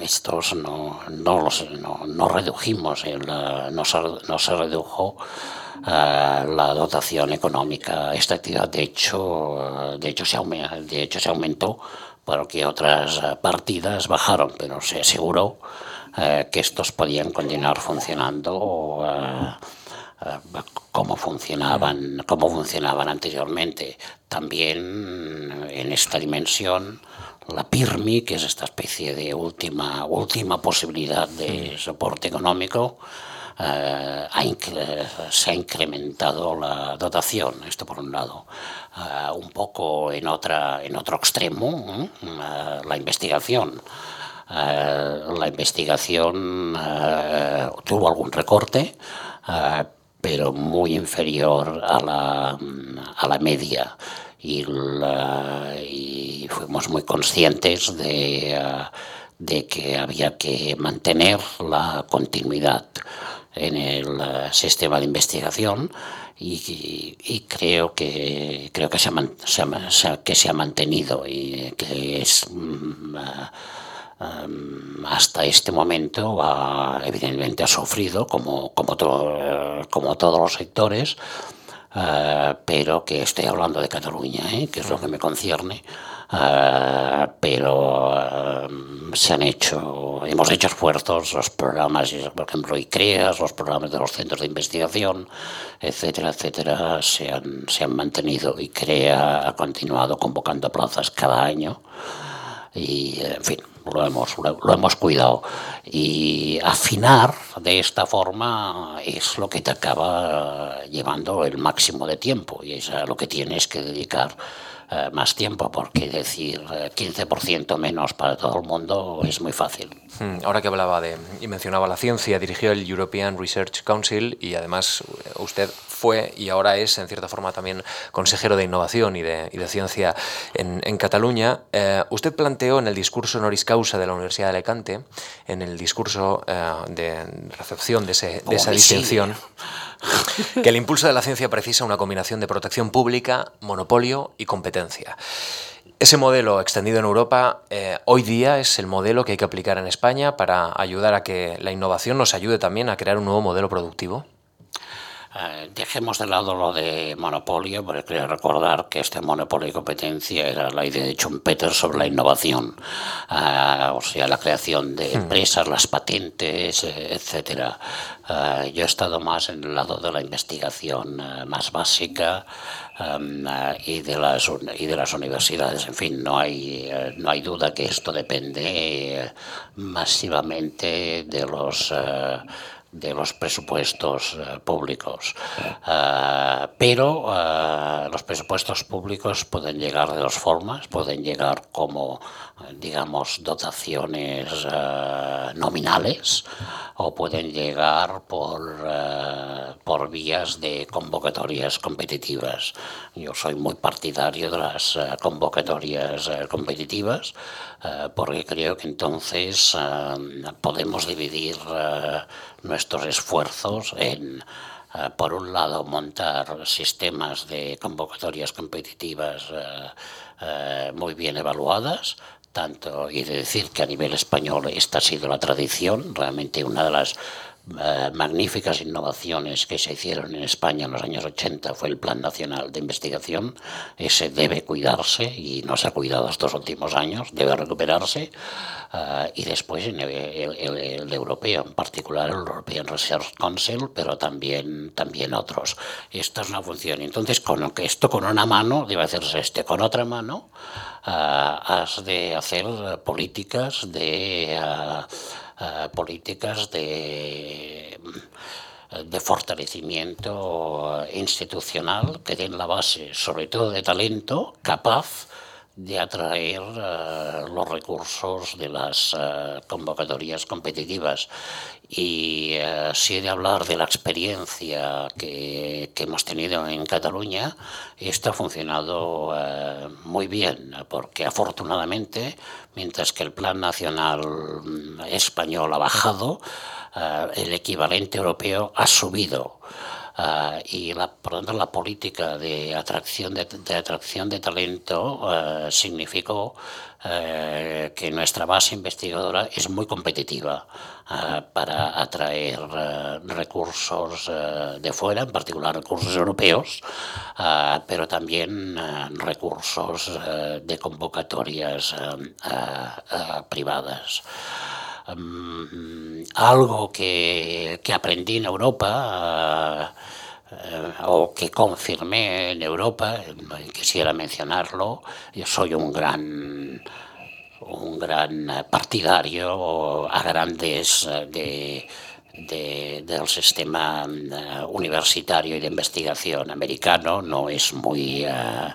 Estos no, no, los, no, redujimos, no, no se redujo la dotación económica. Esta actividad, de hecho, de hecho, se, de hecho se aumentó porque otras partidas bajaron, pero se aseguró eh, que estos podían continuar funcionando eh, como funcionaban, como funcionaban anteriormente. También en esta dimensión la PIRMI, que es esta especie de última, última posibilidad de soporte económico, eh, se ha incrementado la dotación, esto por un lado. Eh, un poco en, otra, en otro extremo, eh, la investigación. la investigación tuvo algún recorte, pero muy inferior a la, a la media. Y, fuimos muy conscientes de, que había que mantener la continuidad en el eh, sistema de investigación y, creo que creo que se, ha, que se ha mantenido y que es mm, eh, mm, hasta este momento evidentemente ha sufrido como como, eh, como todos los sectores pero que estoy hablando de Cataluña que es lo que me concierne Ah, pero ah, se han hecho, hemos hecho esfuerzos, los programas, por ejemplo, ICREAS, los programas de los centros de investigación, etcétera, etcétera, se han, se han mantenido. ICREA ha continuado convocando plazas cada año y, en fin, lo hemos, lo, hemos cuidado. Y afinar de esta forma es lo que te acaba llevando el máximo de tiempo y es a lo que tienes que dedicar eh, más tiempo, porque decir 15% eh, menos para todo el mundo es muy fácil. Hmm, ahora que hablaba de y mencionaba la ciencia, dirigió el European Research Council y además eh, usted fue y ahora es en cierta forma también consejero de innovación y de, y de ciencia en, en Cataluña. usted planteó en el discurso honoris causa de la Universidad de Alicante, en el discurso de recepción de, ese, de esa distinción, que el impulso de la ciencia precisa una combinación de protección pública, monopolio y competencia. Ese modelo extendido en Europa eh, hoy día es el modelo que hay que aplicar en España para ayudar a que la innovación nos ayude también a crear un nuevo modelo productivo. Eh, dejemos de lado lo de monopolio, porque quiero recordar que este monopolio y competencia era la idea de Schumpeter sobre la innovación, eh, o sea, la creación de hmm. empresas, las patentes, eh, etcétera. yo he estado más en el lado de la investigación más básica y, de las, y de las universidades. En fin, no hay, no hay duda que esto depende masivamente de los de los presupuestos eh, públicos. Eh, pero eh, los presupuestos públicos pueden llegar de dos formas, pueden llegar como, digamos, dotaciones nominales o pueden llegar por, por vías de convocatorias competitivas. Yo soy muy partidario de las convocatorias competitivas porque creo que entonces podemos dividir nuestros esfuerzos en, eh, por un lado, montar sistemas de convocatorias competitivas eh, eh, muy bien evaluadas, tanto, y de decir que a nivel español esta ha sido la tradición, realmente una de las eh, magníficas innovaciones que se hicieron en España en los años 80 fue el Plan Nacional de Investigación. Ese debe cuidarse y no se ha cuidado estos últimos años, debe recuperarse. Eh, y después el, el, europeo, en particular el European Research Council, pero también, también otros. Esta es una función. Entonces, con esto con una mano debe hacerse este, con otra mano eh, has de hacer políticas de eh, políticas de, de fortalecimiento institucional que den la base, sobre todo de talento, capaz de atraer eh, los recursos de las eh, convocatorias competitivas. Y uh, si he de hablar de la experiencia que, que hemos tenido en Cataluña, esto ha funcionado muy bien, porque afortunadamente, mientras que el Plan Nacional Español ha bajado, el equivalente europeo ha subido. Uh, y la, tanto la política de atracción de, atracción de talento uh, significó uh, que nuestra base investigadora es muy competitiva para atraer recursos de fuera, en particular recursos europeos, pero también recursos de convocatorias privadas. Um, algo que, que, aprendí en Europa o que confirmé en Europa, quisiera mencionarlo, yo soy un gran un gran partidario a grandes de del sistema eh, universitario y de investigación americano. No es muy... Eh,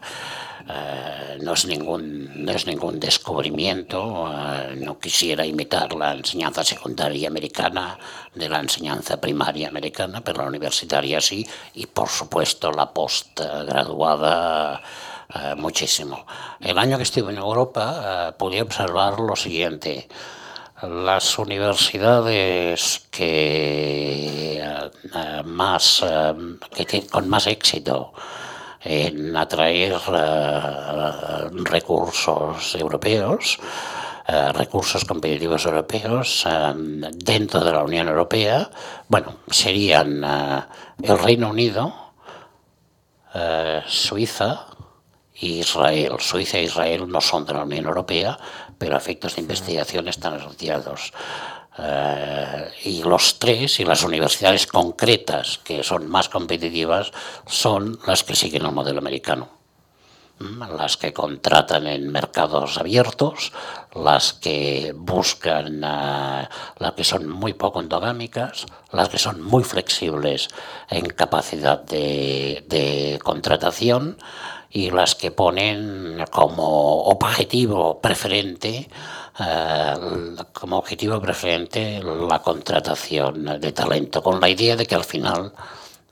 eh, no, es ningún, no es ningún descubrimiento, no quisiera imitar la enseñanza secundaria americana de la enseñanza primaria americana, pero la universitaria sí, y por supuesto la postgraduada muchísimo. El año que estuve en Europa pude observar lo siguiente las universidades que, eh, más, eh, que con más éxito en atraer eh, recursos europeos, recursos competitivos europeos dentro de la Unión Europea, bueno, serían el Reino Unido, Suiza, Israel. Suiza e Israel no son de la Unión Europea, pero efectos de investigación están asociados. Eh, y los tres y las universidades concretas que son más competitivas son las que siguen el modelo americano. Mm, las que contratan en mercados abiertos, las que buscan, uh, las que son muy poco endogámicas, las que son muy flexibles en capacidad de contratación y las que ponen como objetivo preferente eh, como objetivo preferente la contratación de talento, con la idea de que al final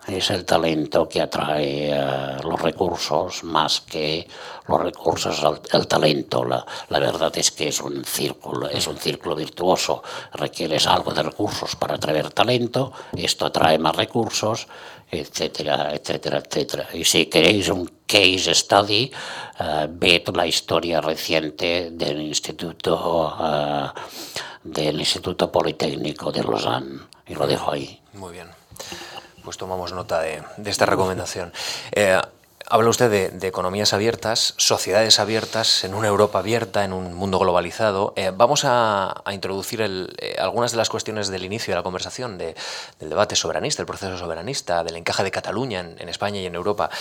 es el talento que atrae eh, los recursos más que los recursos el, talento. La, la, verdad es que es un círculo, es un círculo virtuoso. Requieres algo de recursos para atraer talento, esto atrae más recursos, etcétera, etcétera, etcétera. Y si queréis un case study, uh, la historia reciente del Instituto, uh, del Instituto Politécnico de Lausanne. Y lo dejo ahí. Muy bien. Pues tomamos nota de, de esta recomendación. Eh, Habla usted de, economías abiertas, sociedades abiertas, en una Europa abierta, en un mundo globalizado. Eh, vamos a, introducir eh, algunas de las cuestiones del inicio de la conversación, del debate soberanista, el proceso soberanista, del encaje de Cataluña en, España y en Europa.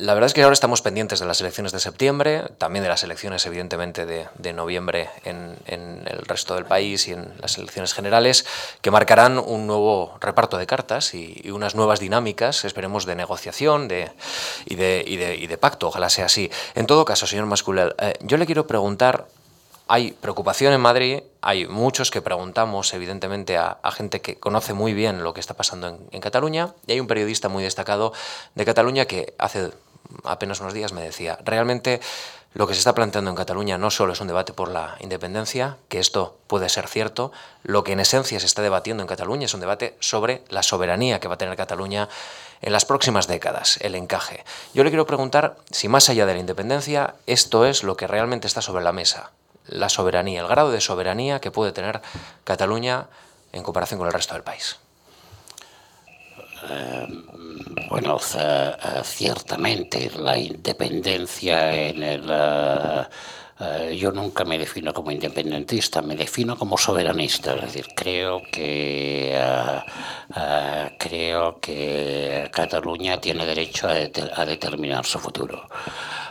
La verdad es que ahora estamos pendientes de las elecciones de septiembre, también de las elecciones evidentemente de, noviembre en, el resto del país y en las elecciones generales, que marcarán un nuevo reparto de cartas y, unas nuevas dinámicas, esperemos, de negociación de, y, de, pacto, ojalá sea así. En todo caso, señor Masculel, eh, yo le quiero preguntar hay preocupación en Madrid, hay muchos que preguntamos, evidentemente, a, gente que conoce muy bien lo que está pasando en, Cataluña, y hay un periodista muy destacado de Cataluña que hace apenas unos días me decía, realmente lo que se está planteando en Cataluña no solo es un debate por la independencia, que esto puede ser cierto, lo que en esencia se está debatiendo en Cataluña es un debate sobre la soberanía que va a tener Cataluña en las próximas décadas, el encaje. Yo le quiero preguntar si más allá de la independencia, esto es lo que realmente está sobre la mesa, la soberanía, el grado de soberanía que puede tener Cataluña en comparación con el resto del país. Eh, bueno, eh, ciertamente la independencia en el... Eh, yo nunca me defino como independentista, me defino como soberanista, es decir, creo que creo que Cataluña tiene derecho a determinar su futuro.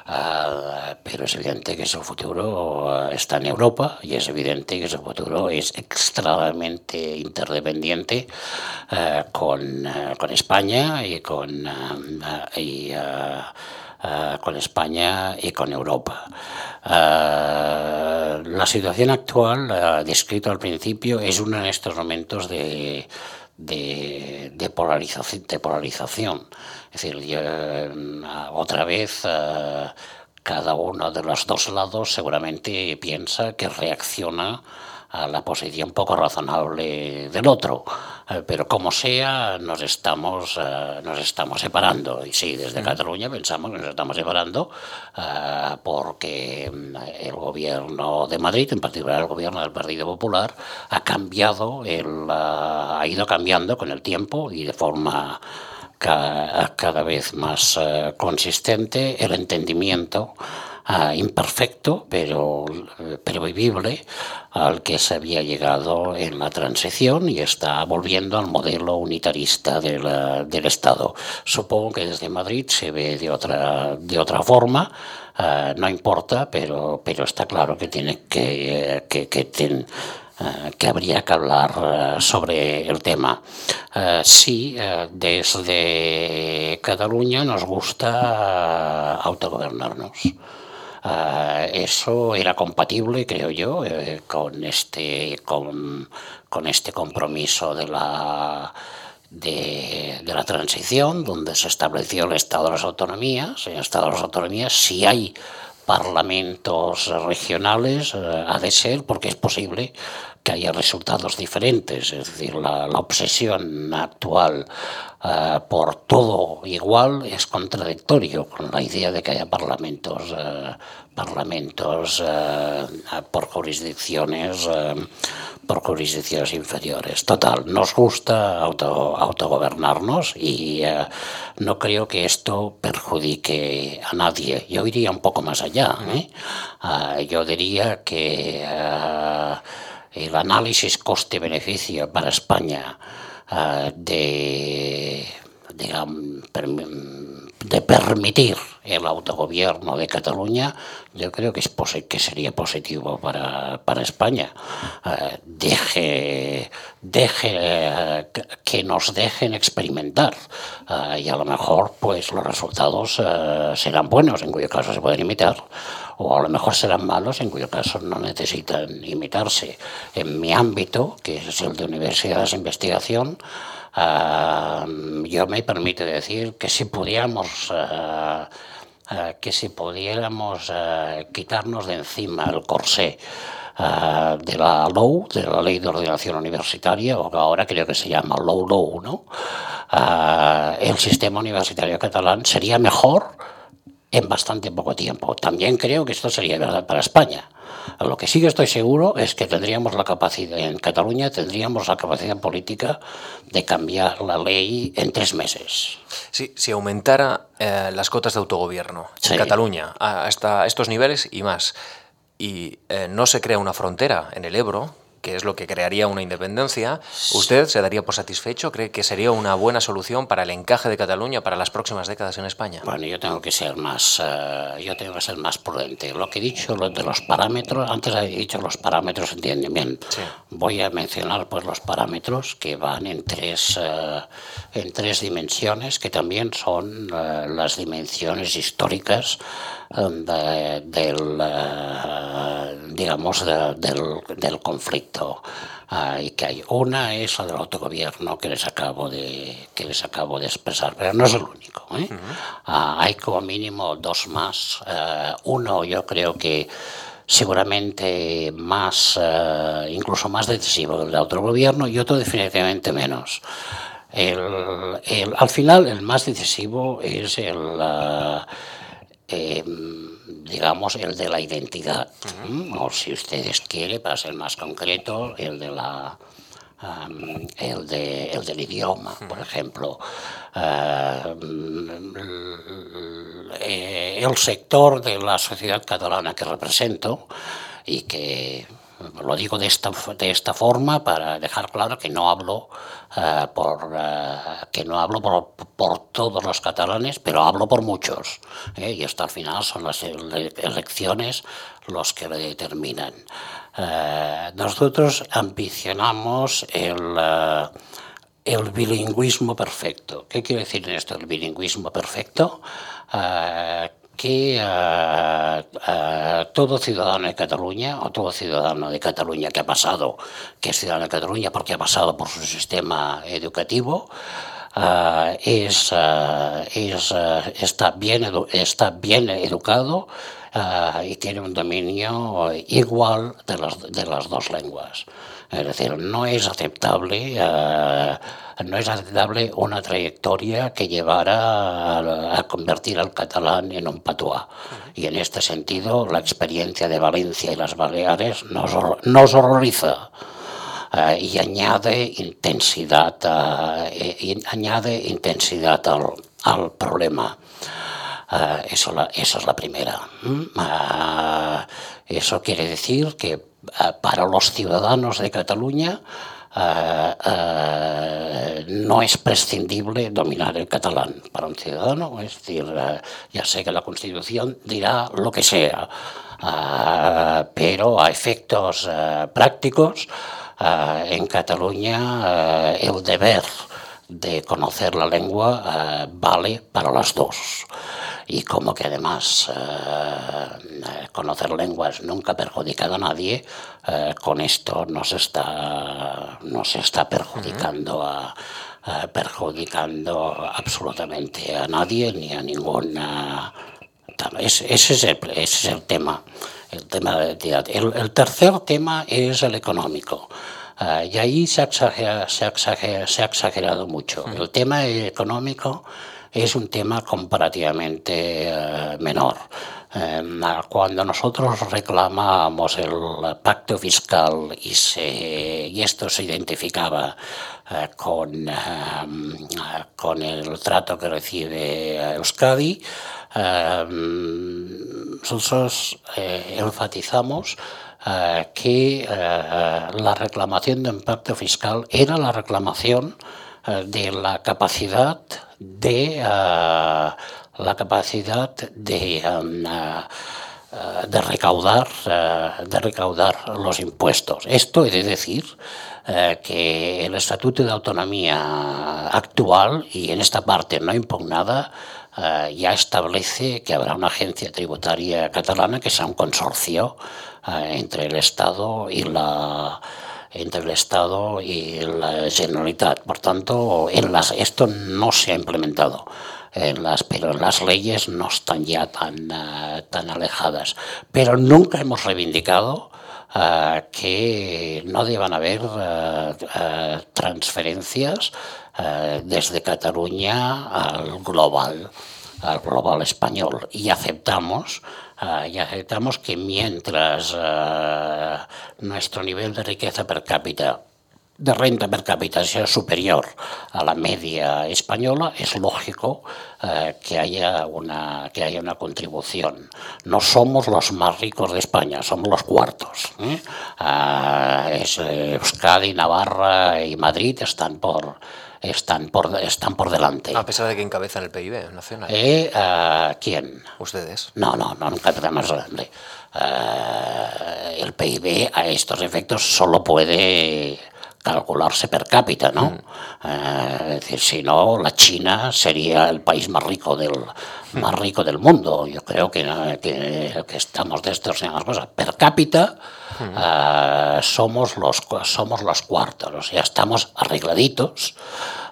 Ah, pero es evidente que su futuro está en Europa y es evidente que su futuro es extremadamente interdependiente ah, con, con, España y con, y, con España y con Europa. la situación actual, descrito al principio, es uno de estos momentos de de, de, polarización, de polarización. Es decir, eh, otra vez eh, cada uno de los dos lados seguramente piensa que reacciona a la posición poco razonable del otro. Eh, pero como sea, nos estamos, eh, nos estamos separando. Y sí, desde Cataluña pensamos que nos estamos separando eh, porque mm, el gobierno de Madrid, en particular el gobierno del Partido Popular, ha cambiado, el, ha ido cambiando con el tiempo y de forma cada, vez más consistente el entendimiento imperfecto, pero, pero vivible, al que se había llegado en la transición y está volviendo al modelo unitarista del Estado. Supongo que desde Madrid se ve de otra, de otra forma, ah, no importa, pero, pero está claro que tiene que, que, que eh, que habría que hablar eh, sobre el tema. Eh, sí, desde Cataluña nos gusta autogobernarnos. Eso era compatible, creo yo, con, este, con, este compromiso de la, de, de, la transición, donde se estableció el Estado de las Autonomías. En el Estado de las Autonomías, si hay parlamentos regionales, eh, ha de ser porque es posible que haya resultados diferentes. Es decir, la, obsesión actual eh, por todo igual es contradictorio con la idea de que haya parlamentos, eh, parlamentos por jurisdicciones por jurisdicciones inferiores. Total, nos gusta auto, autogobernarnos y eh, no creo que esto perjudique a nadie. Yo iría un poco más allá. ¿eh? Yo diría que el análisis coste-beneficio para España uh, de, de permitir el autogobierno de Cataluña, yo creo que, es que sería positivo para, para España. Uh, deje, deje que nos dejen experimentar uh, y a lo mejor pues los resultados serán buenos, en cuyo caso se pueden imitar, o a lo mejor serán malos, en cuyo caso no necesitan imitarse. En mi ámbito, que es el de universidades de investigación, yo me permito decir que si pudiéramos que si pudiéramos quitarnos de encima el corsé de la LOU, de la Ley de Ordenación Universitaria, o que ahora creo que se llama LOU-LOU, ¿no? el sistema universitario catalán sería mejor en bastante poco tiempo. También creo que esto sería verdad para España. Lo que sí que estoy seguro es que tendríamos la capacidad, en Cataluña tendríamos la capacidad política de cambiar la ley en tres meses. Sí, si aumentara eh, las cotas de autogobierno sí. en Cataluña hasta estos niveles y más, y eh, no se crea una frontera en el Ebro, que es lo que crearía una independencia, ¿usted se daría por satisfecho? ¿Cree que sería una buena solución para el encaje de Cataluña para las próximas décadas en España? Bueno, yo tengo que ser más, uh, yo tengo que ser más prudente. Lo que he dicho, lo de los parámetros, antes he dicho los parámetros, entienden bien. Sí. Voy a mencionar pues los parámetros que van en tres, uh, en tres dimensiones, que también son uh, las dimensiones históricas de, del, digamos, de, del, del conflicto uh, y que hay. Una es la del autogobierno que les acabo de, que les acabo de expresar, pero no es el único. ¿eh? Uh -huh. uh, hay como mínimo dos más. uno yo creo que seguramente más, incluso más decisivo del autogobierno y otro definitivamente menos. El, el, al final el más decisivo es el... Eh, digamos, el de la identidad, uh -huh. o si ustedes quieren, para ser más concreto, el de la um, el, de, el del idioma, uh -huh. por ejemplo. Uh, el sector de la sociedad catalana que represento y que lo digo de esta, de esta forma para dejar claro que no hablo, uh, por, uh, que no hablo por, por, todos los catalanes, pero hablo por muchos. ¿eh? Y esto al final son las elecciones los que lo determinan. Nosotros ambicionamos el, el bilingüismo perfecto. ¿Qué quiere decir esto el bilingüismo perfecto? Que uh, uh, todo ciudadano de Cataluña o todo ciudadano de Cataluña que ha pasado, que es ciudadano de Cataluña porque ha pasado por su sistema educativo, uh, es, es está, bien está bien educado y tiene un dominio igual de las, de las dos lenguas. Es decir, no es aceptable no es aceptable una trayectoria que llevara a, a convertir al catalán en un patuá. Y en este sentido, la experiencia de Valencia y las Baleares nos, nos horroriza. Uh, y añade intensidad, uh, y añade intensidad al, al problema. eso, eso, es la primera. Eso quiere decir que para los ciudadanos de Cataluña eh, eh, no es prescindible dominar el catalán para un ciudadano. Es decir, eh, ya sé que la Constitución dirá lo que sea, pero a efectos prácticos, en Cataluña el deber de conocer la lengua vale para las dos y como que además eh, conocer lenguas nunca ha perjudicado a nadie, eh, con esto no se está, no se está perjudicando a, perjudicando absolutamente a nadie ni a ninguna... Ese, es el, ese es el tema. El, tema de el, el tercer tema es el económico. Uh, y ahí se ha exagerado, se ha exagerado, se ha exagerado mucho. El tema económico es un tema comparativamente eh, menor. Em, cuando nosotros reclamamos el pacto fiscal y, esto se identificaba eh, con, con el trato que recibe Euskadi, nosotros eh, enfatizamos que la reclamación de un pacto fiscal era la reclamación de la capacidad de uh, la capacidad de, um, uh, de, recaudar, de recaudar los impuestos. Esto es decir que el Estatuto de Autonomía actual, y en esta parte no impugnada, ya establece que habrá una agencia tributaria catalana que sea un consorcio entre el Estado y la entre el Estado y la Generalitat. Por tanto, en las, esto no se ha implementado. En las, pero las leyes no están ya tan, uh, tan alejadas. Pero nunca hemos reivindicado uh, que no deban haber uh, transferencias desde Cataluña al global, al global español. Y aceptamos Uh, y aceptamos que mientras uh, nuestro nivel de riqueza per cápita de renta per cápita sea superior a la media española, es lógico uh, que, haya una, que haya una contribución. No somos los más ricos de España, somos los cuartos. ¿eh? Es, Euskadi, Navarra y Madrid están por, están por, están por delante. A pesar de que encabezan el PIB nacional. ¿Eh? Uh, ¿Quién? Ustedes. No, no, no, grande. Uh, el PIB a estos efectos solo puede calcularse per cápita, ¿no? Mm. Uh, es decir, si no, la China sería el país más rico del, mm. más rico del mundo. Yo creo que, que, que estamos las cosas. Per cápita uh, somos, los, somos los cuartos, o sea, estamos arregladitos,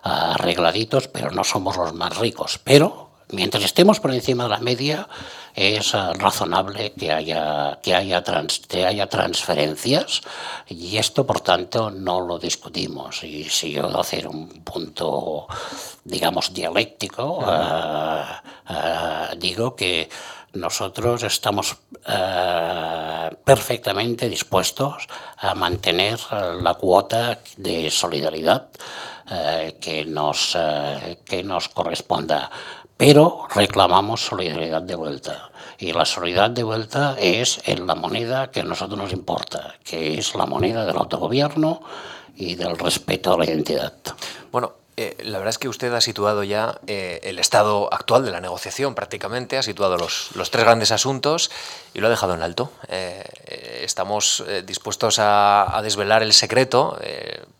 uh, arregladitos, pero no somos los más ricos. Pero mientras estemos por encima de la media, es uh, razonable que haya, que, haya trans, que haya transferencias y esto, por tanto, no lo discutimos. Y si yo hacer un punto, digamos, dialéctico, digo que nosotros estamos eh, perfectamente dispuestos a mantener la cuota de solidaridad que, nos, que nos corresponda, pero reclamamos solidaridad de vuelta. Y la solidaridad de vuelta es en la moneda que a nosotros nos importa, que es la moneda del autogobierno y del respeto a la identidad. Bueno, eh, la verdad es que usted ha situado ya eh, el estado actual de la negociación prácticamente, ha situado los, los tres grandes asuntos y lo ha dejado en alto. Eh, estamos dispuestos a, a, desvelar el secreto,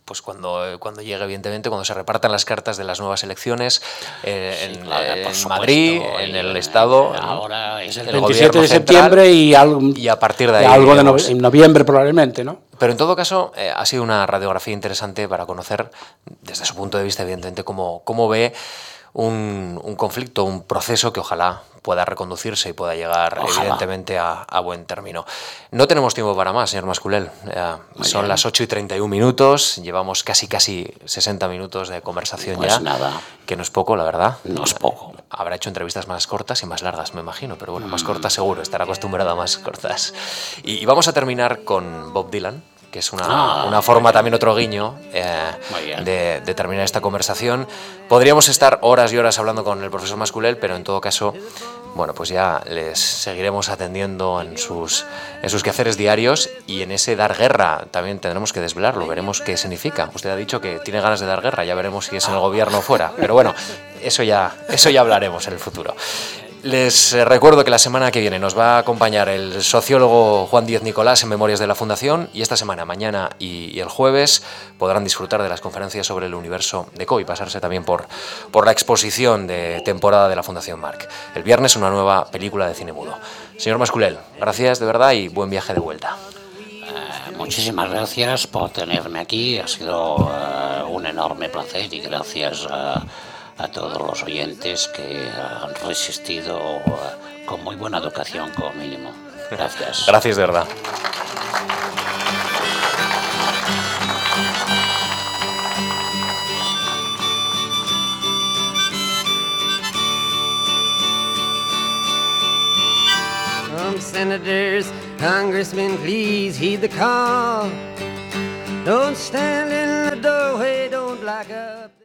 pues cuando, cuando llegue, evidentemente, cuando se repartan las cartas de las nuevas elecciones en, sí, claro, en Madrid, en el Estado. Ahora es el, el 27 de septiembre y, algo, y a partir de ahí. algo de no, en noviembre probablemente, ¿no? Pero en todo caso, eh, ha sido una radiografía interesante para conocer, desde su punto de vista, evidentemente, cómo, cómo ve un, un, conflicto, un proceso que ojalá pueda reconducirse y pueda llegar, ojalá. evidentemente, a, a, buen término. No tenemos tiempo para más, señor Masculel. Eh, son las 8 y 31 minutos, llevamos casi, casi 60 minutos de conversación pues ya. nada. Que no es poco, la verdad. No es poco. Habrá hecho entrevistas más cortas y más largas, me imagino, pero bueno, más cortas seguro, estará acostumbrado a más cortas. Y, y vamos a terminar con Bob Dylan que es una, ah, forma también, otro guiño eh, de, terminar esta conversación. Podríamos estar horas y horas hablando con el profesor Masculel, pero en todo caso, bueno, pues ya les seguiremos atendiendo en sus, en sus quehaceres diarios y en ese dar guerra también tendremos que desvelarlo, veremos qué significa. Usted ha dicho que tiene ganas de dar guerra, ya veremos si es en el gobierno o fuera, pero bueno, eso ya, eso ya hablaremos en el futuro. Les eh, recuerdo que la semana que viene nos va a acompañar el sociólogo Juan Díez Nicolás en Memorias de la Fundación y esta semana, mañana y, el jueves, podrán disfrutar de las conferencias sobre el universo de CO y pasarse también por, por la exposición de temporada de la Fundación Marc. El viernes una nueva película de cine mudo. Señor Masculel, gracias de verdad y buen viaje de vuelta. Eh, muchísimas gracias por tenerme aquí, ha sido eh, un enorme placer y gracias a a todos los oyentes que han resistido con muy buena educación como mínimo. Gracias. Gracias de verdad. senators, congressmen, please heed the call. Don't stand in the doorway, don't block up.